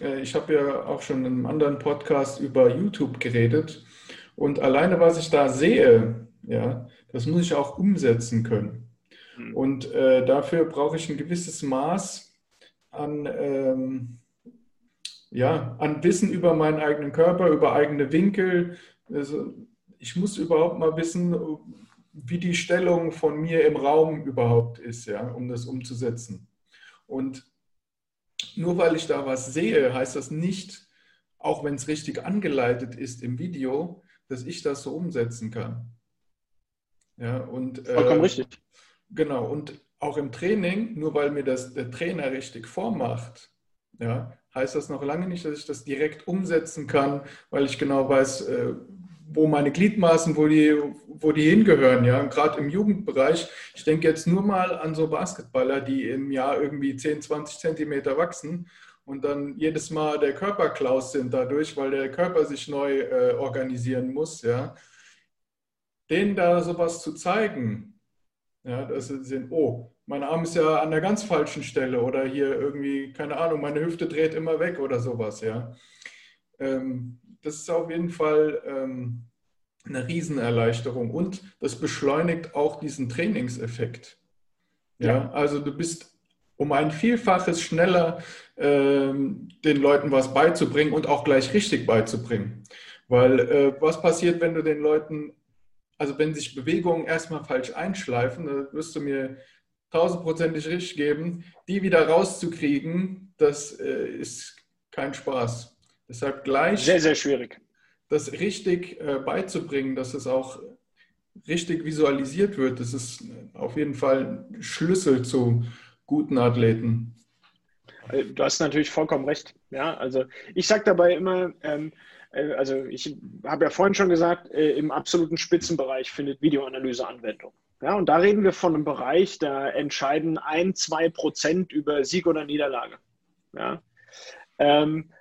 Äh, ich habe ja auch schon in einem anderen Podcast über YouTube geredet. Und alleine, was ich da sehe, ja, das muss ich auch umsetzen können. Mhm. Und äh, dafür brauche ich ein gewisses Maß an, ähm, ja, an Wissen über meinen eigenen Körper, über eigene Winkel. Also ich muss überhaupt mal wissen, wie die Stellung von mir im Raum überhaupt ist, ja, um das umzusetzen. Und nur weil ich da was sehe, heißt das nicht, auch wenn es richtig angeleitet ist im Video, dass ich das so umsetzen kann. Ja, und, äh, Vollkommen richtig. Genau, und auch im Training, nur weil mir das der Trainer richtig vormacht, ja, heißt das noch lange nicht, dass ich das direkt umsetzen kann, weil ich genau weiß, äh, wo meine Gliedmaßen, wo die, wo die hingehören, ja. Gerade im Jugendbereich, ich denke jetzt nur mal an so Basketballer, die im Jahr irgendwie 10, 20 Zentimeter wachsen und dann jedes Mal der Körper klaus sind dadurch, weil der Körper sich neu äh, organisieren muss, ja. Denen da sowas zu zeigen, ja, sie sehen, oh, mein Arm ist ja an der ganz falschen Stelle oder hier irgendwie, keine Ahnung, meine Hüfte dreht immer weg oder sowas, ja. Ähm, das ist auf jeden Fall ähm, eine Riesenerleichterung und das beschleunigt auch diesen Trainingseffekt. Ja, also du bist um ein Vielfaches schneller ähm, den Leuten was beizubringen und auch gleich richtig beizubringen. Weil äh, was passiert, wenn du den Leuten, also wenn sich Bewegungen erstmal falsch einschleifen, da wirst du mir tausendprozentig richtig geben, die wieder rauszukriegen, das äh, ist kein Spaß. Deshalb gleich. Sehr, sehr schwierig. Das richtig äh, beizubringen, dass es auch richtig visualisiert wird, das ist auf jeden Fall ein Schlüssel zu guten Athleten. Äh, du hast natürlich vollkommen recht. Ja, also ich sage dabei immer, ähm, äh, also ich habe ja vorhin schon gesagt, äh, im absoluten Spitzenbereich findet Videoanalyse Anwendung. Ja, und da reden wir von einem Bereich, da entscheiden ein, zwei Prozent über Sieg oder Niederlage. Ja. Ähm,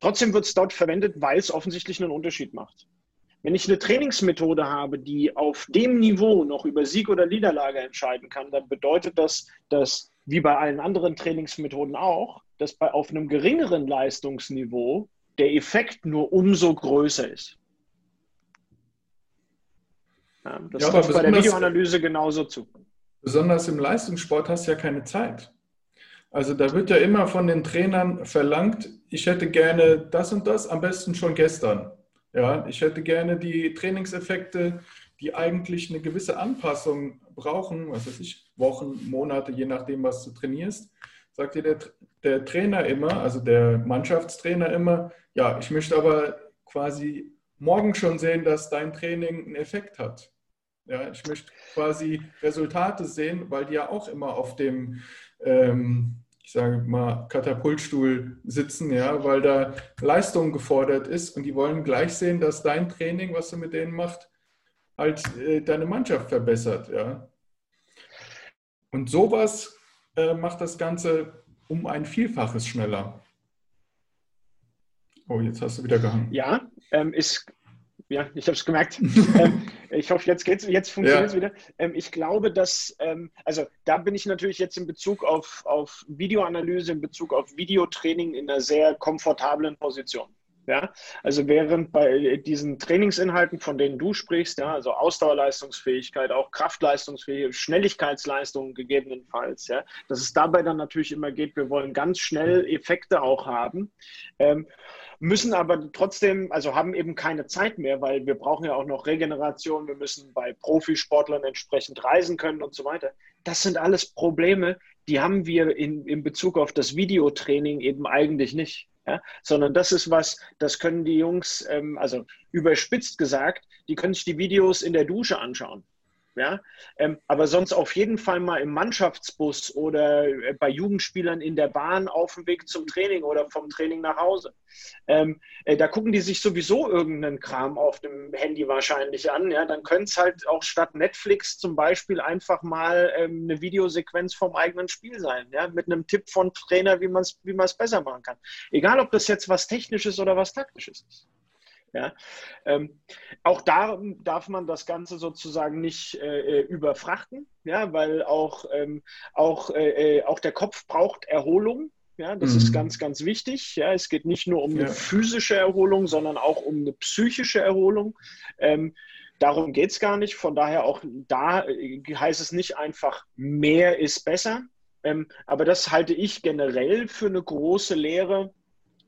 Trotzdem wird es dort verwendet, weil es offensichtlich einen Unterschied macht. Wenn ich eine Trainingsmethode habe, die auf dem Niveau noch über Sieg oder Niederlage entscheiden kann, dann bedeutet das, dass, wie bei allen anderen Trainingsmethoden auch, dass bei auf einem geringeren Leistungsniveau der Effekt nur umso größer ist. Ja, das ja, trifft bei der Videoanalyse genauso zu. Besonders im Leistungssport hast du ja keine Zeit. Also da wird ja immer von den Trainern verlangt, ich hätte gerne das und das, am besten schon gestern. Ja, ich hätte gerne die Trainingseffekte, die eigentlich eine gewisse Anpassung brauchen, was weiß ich, Wochen, Monate, je nachdem, was du trainierst, sagt dir der, der Trainer immer, also der Mannschaftstrainer immer, ja, ich möchte aber quasi morgen schon sehen, dass dein Training einen Effekt hat. Ja, ich möchte quasi Resultate sehen, weil die ja auch immer auf dem ähm, ich sage mal, Katapultstuhl sitzen, ja, weil da Leistung gefordert ist und die wollen gleich sehen, dass dein Training, was du mit denen machst, halt äh, deine Mannschaft verbessert, ja. Und sowas äh, macht das Ganze um ein Vielfaches schneller. Oh, jetzt hast du wieder gehangen. Ja, ähm, ist ja, ich habe es gemerkt. ähm, ich hoffe, jetzt geht's, jetzt funktioniert es ja. wieder. Ähm, ich glaube, dass, ähm, also da bin ich natürlich jetzt in Bezug auf, auf Videoanalyse, in Bezug auf Videotraining in einer sehr komfortablen Position. Ja, also während bei diesen Trainingsinhalten, von denen du sprichst, ja, also Ausdauerleistungsfähigkeit, auch Kraftleistungsfähigkeit, Schnelligkeitsleistung gegebenenfalls, ja, dass es dabei dann natürlich immer geht, wir wollen ganz schnell Effekte auch haben. Ähm, müssen aber trotzdem, also haben eben keine Zeit mehr, weil wir brauchen ja auch noch Regeneration, wir müssen bei Profisportlern entsprechend reisen können und so weiter. Das sind alles Probleme, die haben wir in, in Bezug auf das Videotraining eben eigentlich nicht. Ja? Sondern das ist was, das können die Jungs, ähm, also überspitzt gesagt, die können sich die Videos in der Dusche anschauen. Ja? Ähm, aber sonst auf jeden Fall mal im Mannschaftsbus oder äh, bei Jugendspielern in der Bahn auf dem Weg zum Training oder vom Training nach Hause. Ähm, äh, da gucken die sich sowieso irgendeinen Kram auf dem Handy wahrscheinlich an. Ja? Dann können es halt auch statt Netflix zum Beispiel einfach mal ähm, eine Videosequenz vom eigenen Spiel sein, ja? mit einem Tipp von Trainer, wie man es wie besser machen kann. Egal, ob das jetzt was Technisches oder was Taktisches ist. Ja? Ähm, auch da darf man das Ganze sozusagen nicht äh, äh, überfrachten, ja? weil auch, ähm, auch, äh, äh, auch der Kopf braucht Erholung. Ja, das mhm. ist ganz, ganz wichtig. Ja, es geht nicht nur um eine ja. physische Erholung, sondern auch um eine psychische Erholung. Ähm, darum geht es gar nicht. Von daher auch da äh, heißt es nicht einfach, mehr ist besser. Ähm, aber das halte ich generell für eine große Lehre,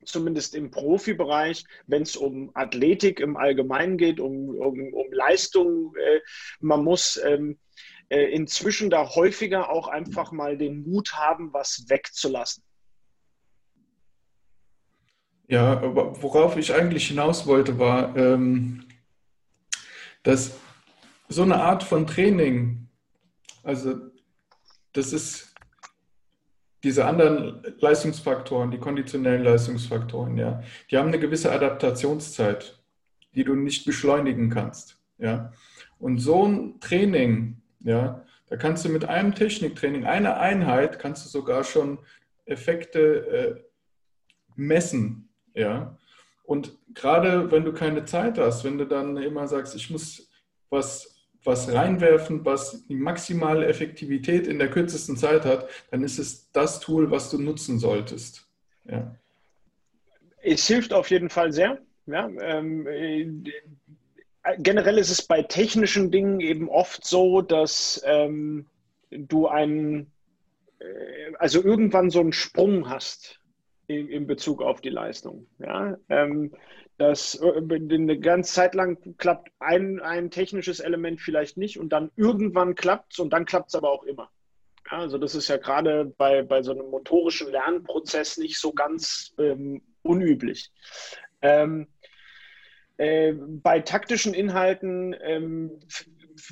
zumindest im Profibereich, wenn es um Athletik im Allgemeinen geht, um, um, um Leistung. Äh, man muss ähm, äh, inzwischen da häufiger auch einfach mal den Mut haben, was wegzulassen. Ja, worauf ich eigentlich hinaus wollte, war, ähm, dass so eine Art von Training, also das ist diese anderen Leistungsfaktoren, die konditionellen Leistungsfaktoren, ja, die haben eine gewisse Adaptationszeit, die du nicht beschleunigen kannst, ja. Und so ein Training, ja, da kannst du mit einem Techniktraining, einer Einheit, kannst du sogar schon Effekte äh, messen, ja. Und gerade wenn du keine Zeit hast, wenn du dann immer sagst, ich muss was was reinwerfen, was die maximale Effektivität in der kürzesten Zeit hat, dann ist es das Tool, was du nutzen solltest. Ja. Es hilft auf jeden Fall sehr. Ja, ähm, äh, generell ist es bei technischen Dingen eben oft so, dass ähm, du einen, äh, also irgendwann so einen Sprung hast in, in Bezug auf die Leistung. Ja, ähm, dass äh, eine ganze Zeit lang klappt ein, ein technisches Element vielleicht nicht und dann irgendwann klappt es und dann klappt es aber auch immer. Ja, also das ist ja gerade bei, bei so einem motorischen Lernprozess nicht so ganz ähm, unüblich. Ähm, äh, bei taktischen Inhalten ähm,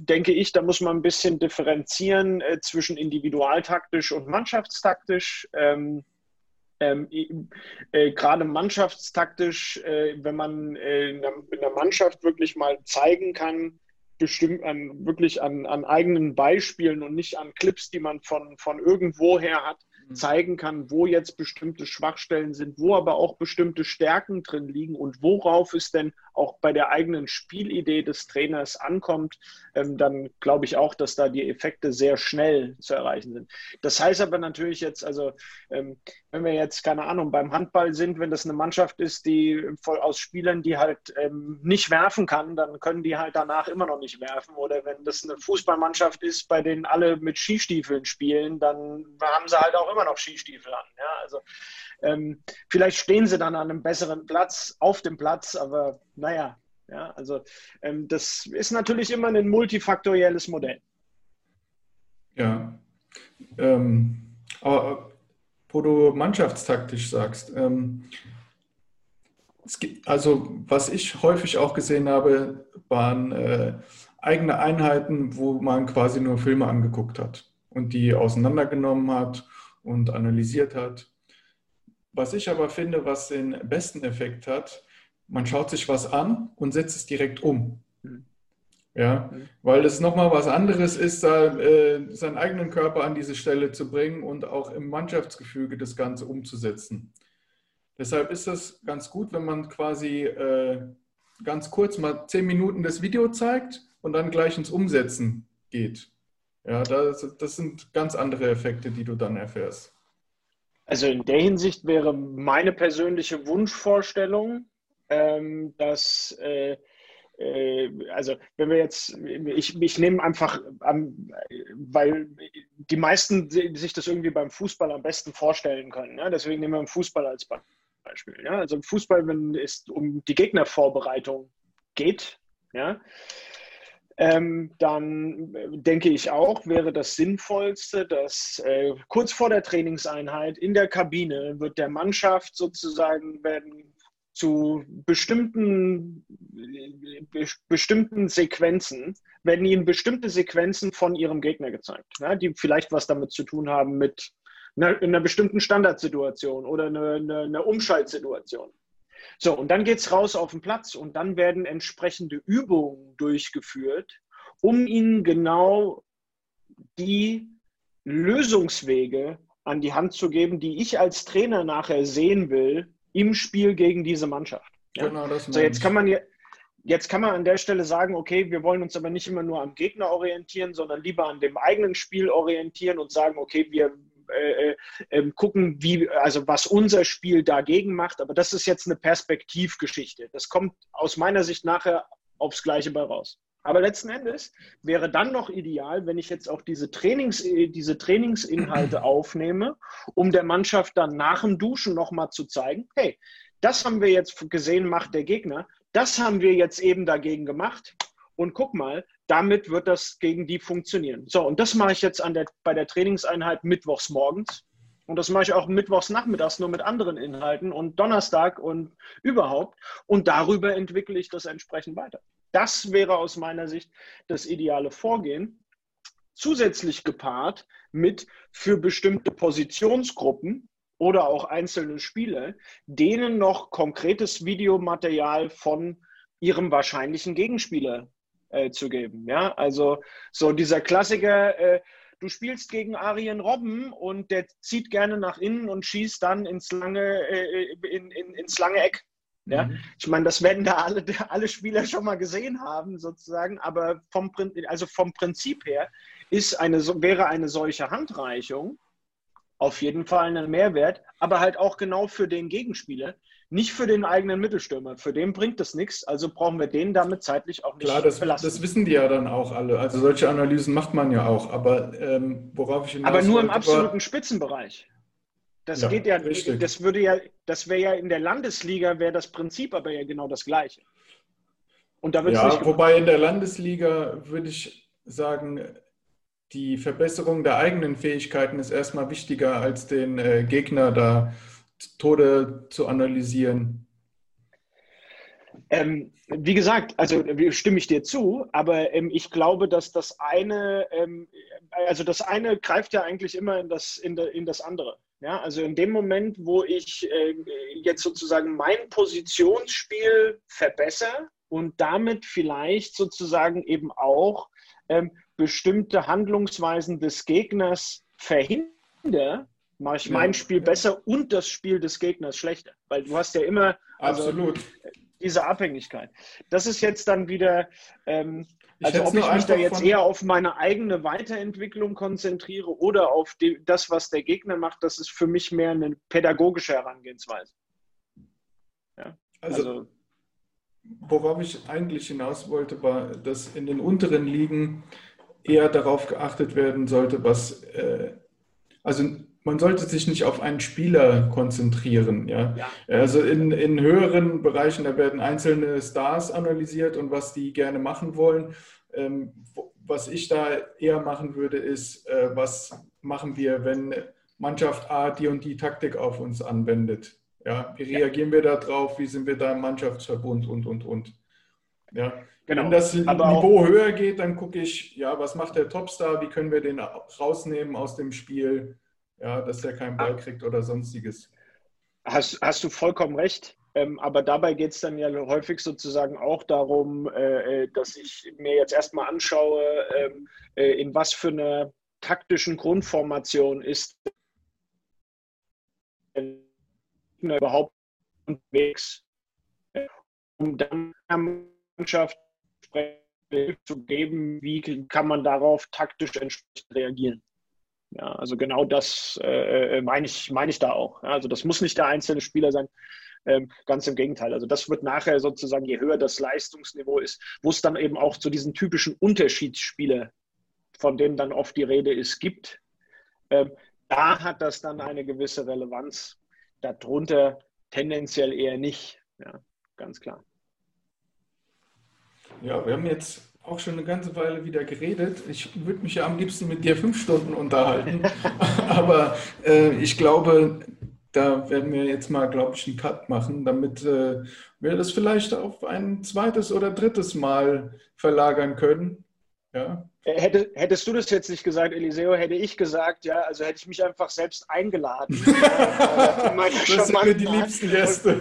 denke ich, da muss man ein bisschen differenzieren äh, zwischen individualtaktisch und mannschaftstaktisch. Ähm, ähm, äh, gerade mannschaftstaktisch, äh, wenn man äh, in, der, Mannschaft wirklich mal zeigen kann, bestimmt an, wirklich an, an eigenen Beispielen und nicht an Clips, die man von, von irgendwoher hat. Zeigen kann, wo jetzt bestimmte Schwachstellen sind, wo aber auch bestimmte Stärken drin liegen und worauf es denn auch bei der eigenen Spielidee des Trainers ankommt, ähm, dann glaube ich auch, dass da die Effekte sehr schnell zu erreichen sind. Das heißt aber natürlich jetzt, also ähm, wenn wir jetzt, keine Ahnung, beim Handball sind, wenn das eine Mannschaft ist, die voll aus Spielern, die halt ähm, nicht werfen kann, dann können die halt danach immer noch nicht werfen. Oder wenn das eine Fußballmannschaft ist, bei denen alle mit Skistiefeln spielen, dann haben sie halt auch immer immer noch Skistiefel an. Ja? Also ähm, vielleicht stehen sie dann an einem besseren Platz auf dem Platz, aber naja, ja, also ähm, das ist natürlich immer ein multifaktorielles Modell. Ja, ähm, aber wo du mannschaftstaktisch sagst, ähm, gibt, also was ich häufig auch gesehen habe, waren äh, eigene Einheiten, wo man quasi nur Filme angeguckt hat und die auseinandergenommen hat und analysiert hat. Was ich aber finde, was den besten Effekt hat, man schaut sich was an und setzt es direkt um. Mhm. Ja, mhm. weil es nochmal was anderes ist, da, äh, seinen eigenen Körper an diese Stelle zu bringen und auch im Mannschaftsgefüge das Ganze umzusetzen. Deshalb ist es ganz gut, wenn man quasi äh, ganz kurz mal zehn Minuten das Video zeigt und dann gleich ins Umsetzen geht. Ja, das, das sind ganz andere Effekte, die du dann erfährst. Also in der Hinsicht wäre meine persönliche Wunschvorstellung, ähm, dass, äh, äh, also wenn wir jetzt, ich, ich nehme einfach, ähm, weil die meisten sich das irgendwie beim Fußball am besten vorstellen können. Ja? Deswegen nehmen wir Fußball als Beispiel. Ja? Also im Fußball, wenn es um die Gegnervorbereitung geht, ja, ähm, dann äh, denke ich auch, wäre das Sinnvollste, dass äh, kurz vor der Trainingseinheit in der Kabine wird der Mannschaft sozusagen werden zu bestimmten, be bestimmten Sequenzen, werden ihnen bestimmte Sequenzen von ihrem Gegner gezeigt, ja, die vielleicht was damit zu tun haben mit einer, einer bestimmten Standardsituation oder einer, einer, einer Umschaltsituation. So, und dann geht es raus auf den Platz und dann werden entsprechende Übungen durchgeführt, um ihnen genau die Lösungswege an die Hand zu geben, die ich als Trainer nachher sehen will im Spiel gegen diese Mannschaft. Ja? Genau, das so, jetzt kann man hier, Jetzt kann man an der Stelle sagen, okay, wir wollen uns aber nicht immer nur am Gegner orientieren, sondern lieber an dem eigenen Spiel orientieren und sagen, okay, wir äh, äh, ähm, gucken, wie, also was unser Spiel dagegen macht. Aber das ist jetzt eine Perspektivgeschichte. Das kommt aus meiner Sicht nachher aufs Gleiche bei raus. Aber letzten Endes wäre dann noch ideal, wenn ich jetzt auch diese, Trainings, diese Trainingsinhalte aufnehme, um der Mannschaft dann nach dem Duschen nochmal zu zeigen, hey, das haben wir jetzt gesehen, macht der Gegner. Das haben wir jetzt eben dagegen gemacht. Und guck mal, damit wird das gegen die funktionieren. So, und das mache ich jetzt der, bei der Trainingseinheit mittwochs morgens. Und das mache ich auch mittwochs nachmittags nur mit anderen Inhalten und Donnerstag und überhaupt. Und darüber entwickle ich das entsprechend weiter. Das wäre aus meiner Sicht das ideale Vorgehen. Zusätzlich gepaart mit für bestimmte Positionsgruppen oder auch einzelne Spiele, denen noch konkretes Videomaterial von ihrem wahrscheinlichen Gegenspieler äh, zu geben. Ja, also so dieser Klassiker, äh, du spielst gegen Arjen Robben und der zieht gerne nach innen und schießt dann ins lange, äh, in, in, ins lange Eck. Ja, mhm. ich meine, das werden da alle, alle Spieler schon mal gesehen haben, sozusagen, aber vom, also vom Prinzip her ist eine, wäre eine solche Handreichung auf jeden Fall einen Mehrwert, aber halt auch genau für den Gegenspieler, nicht für den eigenen Mittelstürmer. Für den bringt das nichts, also brauchen wir den damit zeitlich auch nicht Klar, das, belasten. das wissen die ja dann auch alle. Also solche Analysen macht man ja auch, aber ähm, worauf ich hinaus Aber nur im absoluten war, Spitzenbereich. Das ja, geht ja, richtig. das würde ja, das wäre ja in der Landesliga wäre das Prinzip aber ja genau das gleiche. Und da ja, wobei in der Landesliga würde ich sagen, die Verbesserung der eigenen Fähigkeiten ist erstmal wichtiger, als den äh, Gegner da Tode zu analysieren. Ähm, wie gesagt, also stimme ich dir zu, aber ähm, ich glaube, dass das eine, ähm, also das eine greift ja eigentlich immer in das, in, de, in das andere. Ja, also in dem Moment, wo ich äh, jetzt sozusagen mein Positionsspiel verbessere und damit vielleicht sozusagen eben auch ähm, bestimmte Handlungsweisen des Gegners verhindere, mache ich mein Spiel besser und das Spiel des Gegners schlechter. Weil du hast ja immer also diese Abhängigkeit. Das ist jetzt dann wieder, ähm, also ob ich mich da jetzt eher auf meine eigene Weiterentwicklung konzentriere oder auf die, das, was der Gegner macht, das ist für mich mehr eine pädagogische Herangehensweise. Ja, also, also worauf ich eigentlich hinaus wollte, war, dass in den unteren Ligen eher darauf geachtet werden sollte, was, äh, also man sollte sich nicht auf einen Spieler konzentrieren. Ja? ja. Also in, in höheren Bereichen, da werden einzelne Stars analysiert und was die gerne machen wollen. Ähm, was ich da eher machen würde, ist, äh, was machen wir, wenn Mannschaft A die und die Taktik auf uns anwendet? Ja, wie reagieren ja. wir darauf? Wie sind wir da im Mannschaftsverbund und, und, und? Ja. Genau. Wenn das Aber Niveau höher geht, dann gucke ich, ja, was macht der Topstar, wie können wir den rausnehmen aus dem Spiel, ja, dass der keinen Ball kriegt oder sonstiges. Hast, hast du vollkommen recht. Ähm, aber dabei geht es dann ja häufig sozusagen auch darum, äh, äh dass ich mir jetzt erstmal anschaue, ähm, äh, in was für einer taktischen Grundformation ist überhaupt unterwegs, um dann Mannschaft zu geben, wie kann man darauf taktisch entsprechend reagieren. Ja, also genau das äh, äh, meine ich, meine ich da auch. Ja, also das muss nicht der einzelne Spieler sein, ähm, ganz im Gegenteil. Also das wird nachher sozusagen, je höher das Leistungsniveau ist, wo es dann eben auch zu diesen typischen Unterschiedsspiele, von denen dann oft die Rede ist, gibt. Ähm, da hat das dann eine gewisse Relevanz. Darunter tendenziell eher nicht. Ja, ganz klar. Ja, wir haben jetzt auch schon eine ganze Weile wieder geredet. Ich würde mich ja am liebsten mit dir fünf Stunden unterhalten. Aber äh, ich glaube, da werden wir jetzt mal, glaube ich, einen Cut machen, damit äh, wir das vielleicht auf ein zweites oder drittes Mal verlagern können. Ja. Äh, hätte, hättest du das jetzt nicht gesagt, Eliseo, hätte ich gesagt, ja, also hätte ich mich einfach selbst eingeladen. das sind mir die liebsten Gäste.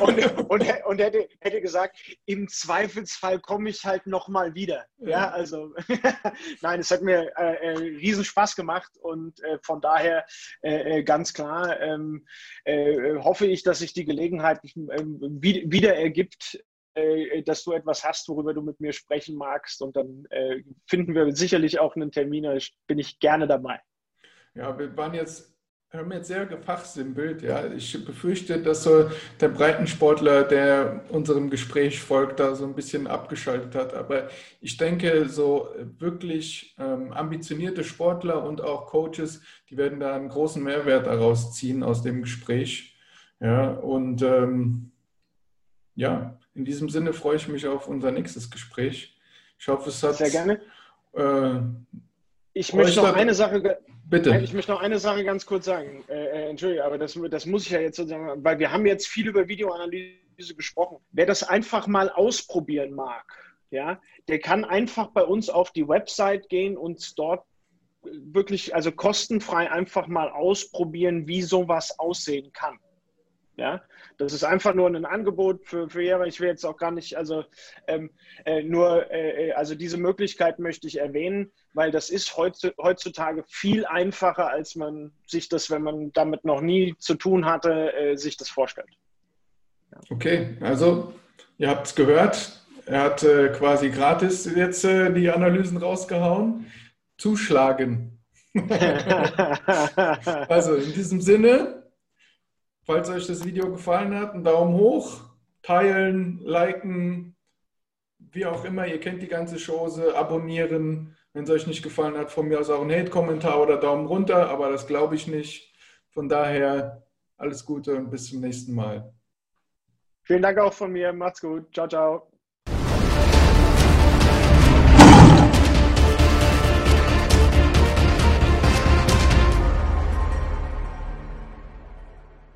Und, und, und, und, hätte, hätte gesagt, im Zweifelsfall komme ich halt nochmal wieder. Ja, ja also nein, es hat mir äh, äh, riesen Spaß gemacht und äh, von daher äh, äh ganz klar ähm, hoffe ich, dass sich die Gelegenheit ähm, wieder ergibt, äh, dass du etwas hast, worüber du mit mir sprechen magst. Und dann äh, finden wir sicherlich auch einen Termin. Da bin ich gerne dabei. Ja, wir waren jetzt, haben jetzt sehr gefachsimpelt. Ja. Ich befürchte, dass so der Breitensportler, der unserem Gespräch folgt, da so ein bisschen abgeschaltet hat. Aber ich denke, so wirklich ähm, ambitionierte Sportler und auch Coaches, die werden da einen großen Mehrwert daraus ziehen aus dem Gespräch. Ja, und ähm, ja, in diesem Sinne freue ich mich auf unser nächstes Gespräch. Ich hoffe, es hat. Sehr gerne. Äh, ich möchte noch eine Sache. Bitte. Ich möchte noch eine Sache ganz kurz sagen. Äh, äh, Entschuldige, aber das, das muss ich ja jetzt sozusagen, weil wir haben jetzt viel über Videoanalyse gesprochen. Wer das einfach mal ausprobieren mag, ja, der kann einfach bei uns auf die Website gehen und dort wirklich, also kostenfrei einfach mal ausprobieren, wie sowas aussehen kann. Ja, das ist einfach nur ein Angebot für, für Jahre. Ich will jetzt auch gar nicht, also ähm, äh, nur, äh, also diese Möglichkeit möchte ich erwähnen, weil das ist heutzutage viel einfacher, als man sich das, wenn man damit noch nie zu tun hatte, äh, sich das vorstellt. Ja. Okay, also ihr habt es gehört. Er hat äh, quasi gratis jetzt äh, die Analysen rausgehauen. Zuschlagen. also in diesem Sinne. Falls euch das Video gefallen hat, einen Daumen hoch, teilen, liken, wie auch immer. Ihr kennt die ganze Chose, abonnieren. Wenn es euch nicht gefallen hat, von mir aus auch ein Hate-Kommentar oder Daumen runter, aber das glaube ich nicht. Von daher alles Gute und bis zum nächsten Mal. Vielen Dank auch von mir. Macht's gut. Ciao, ciao.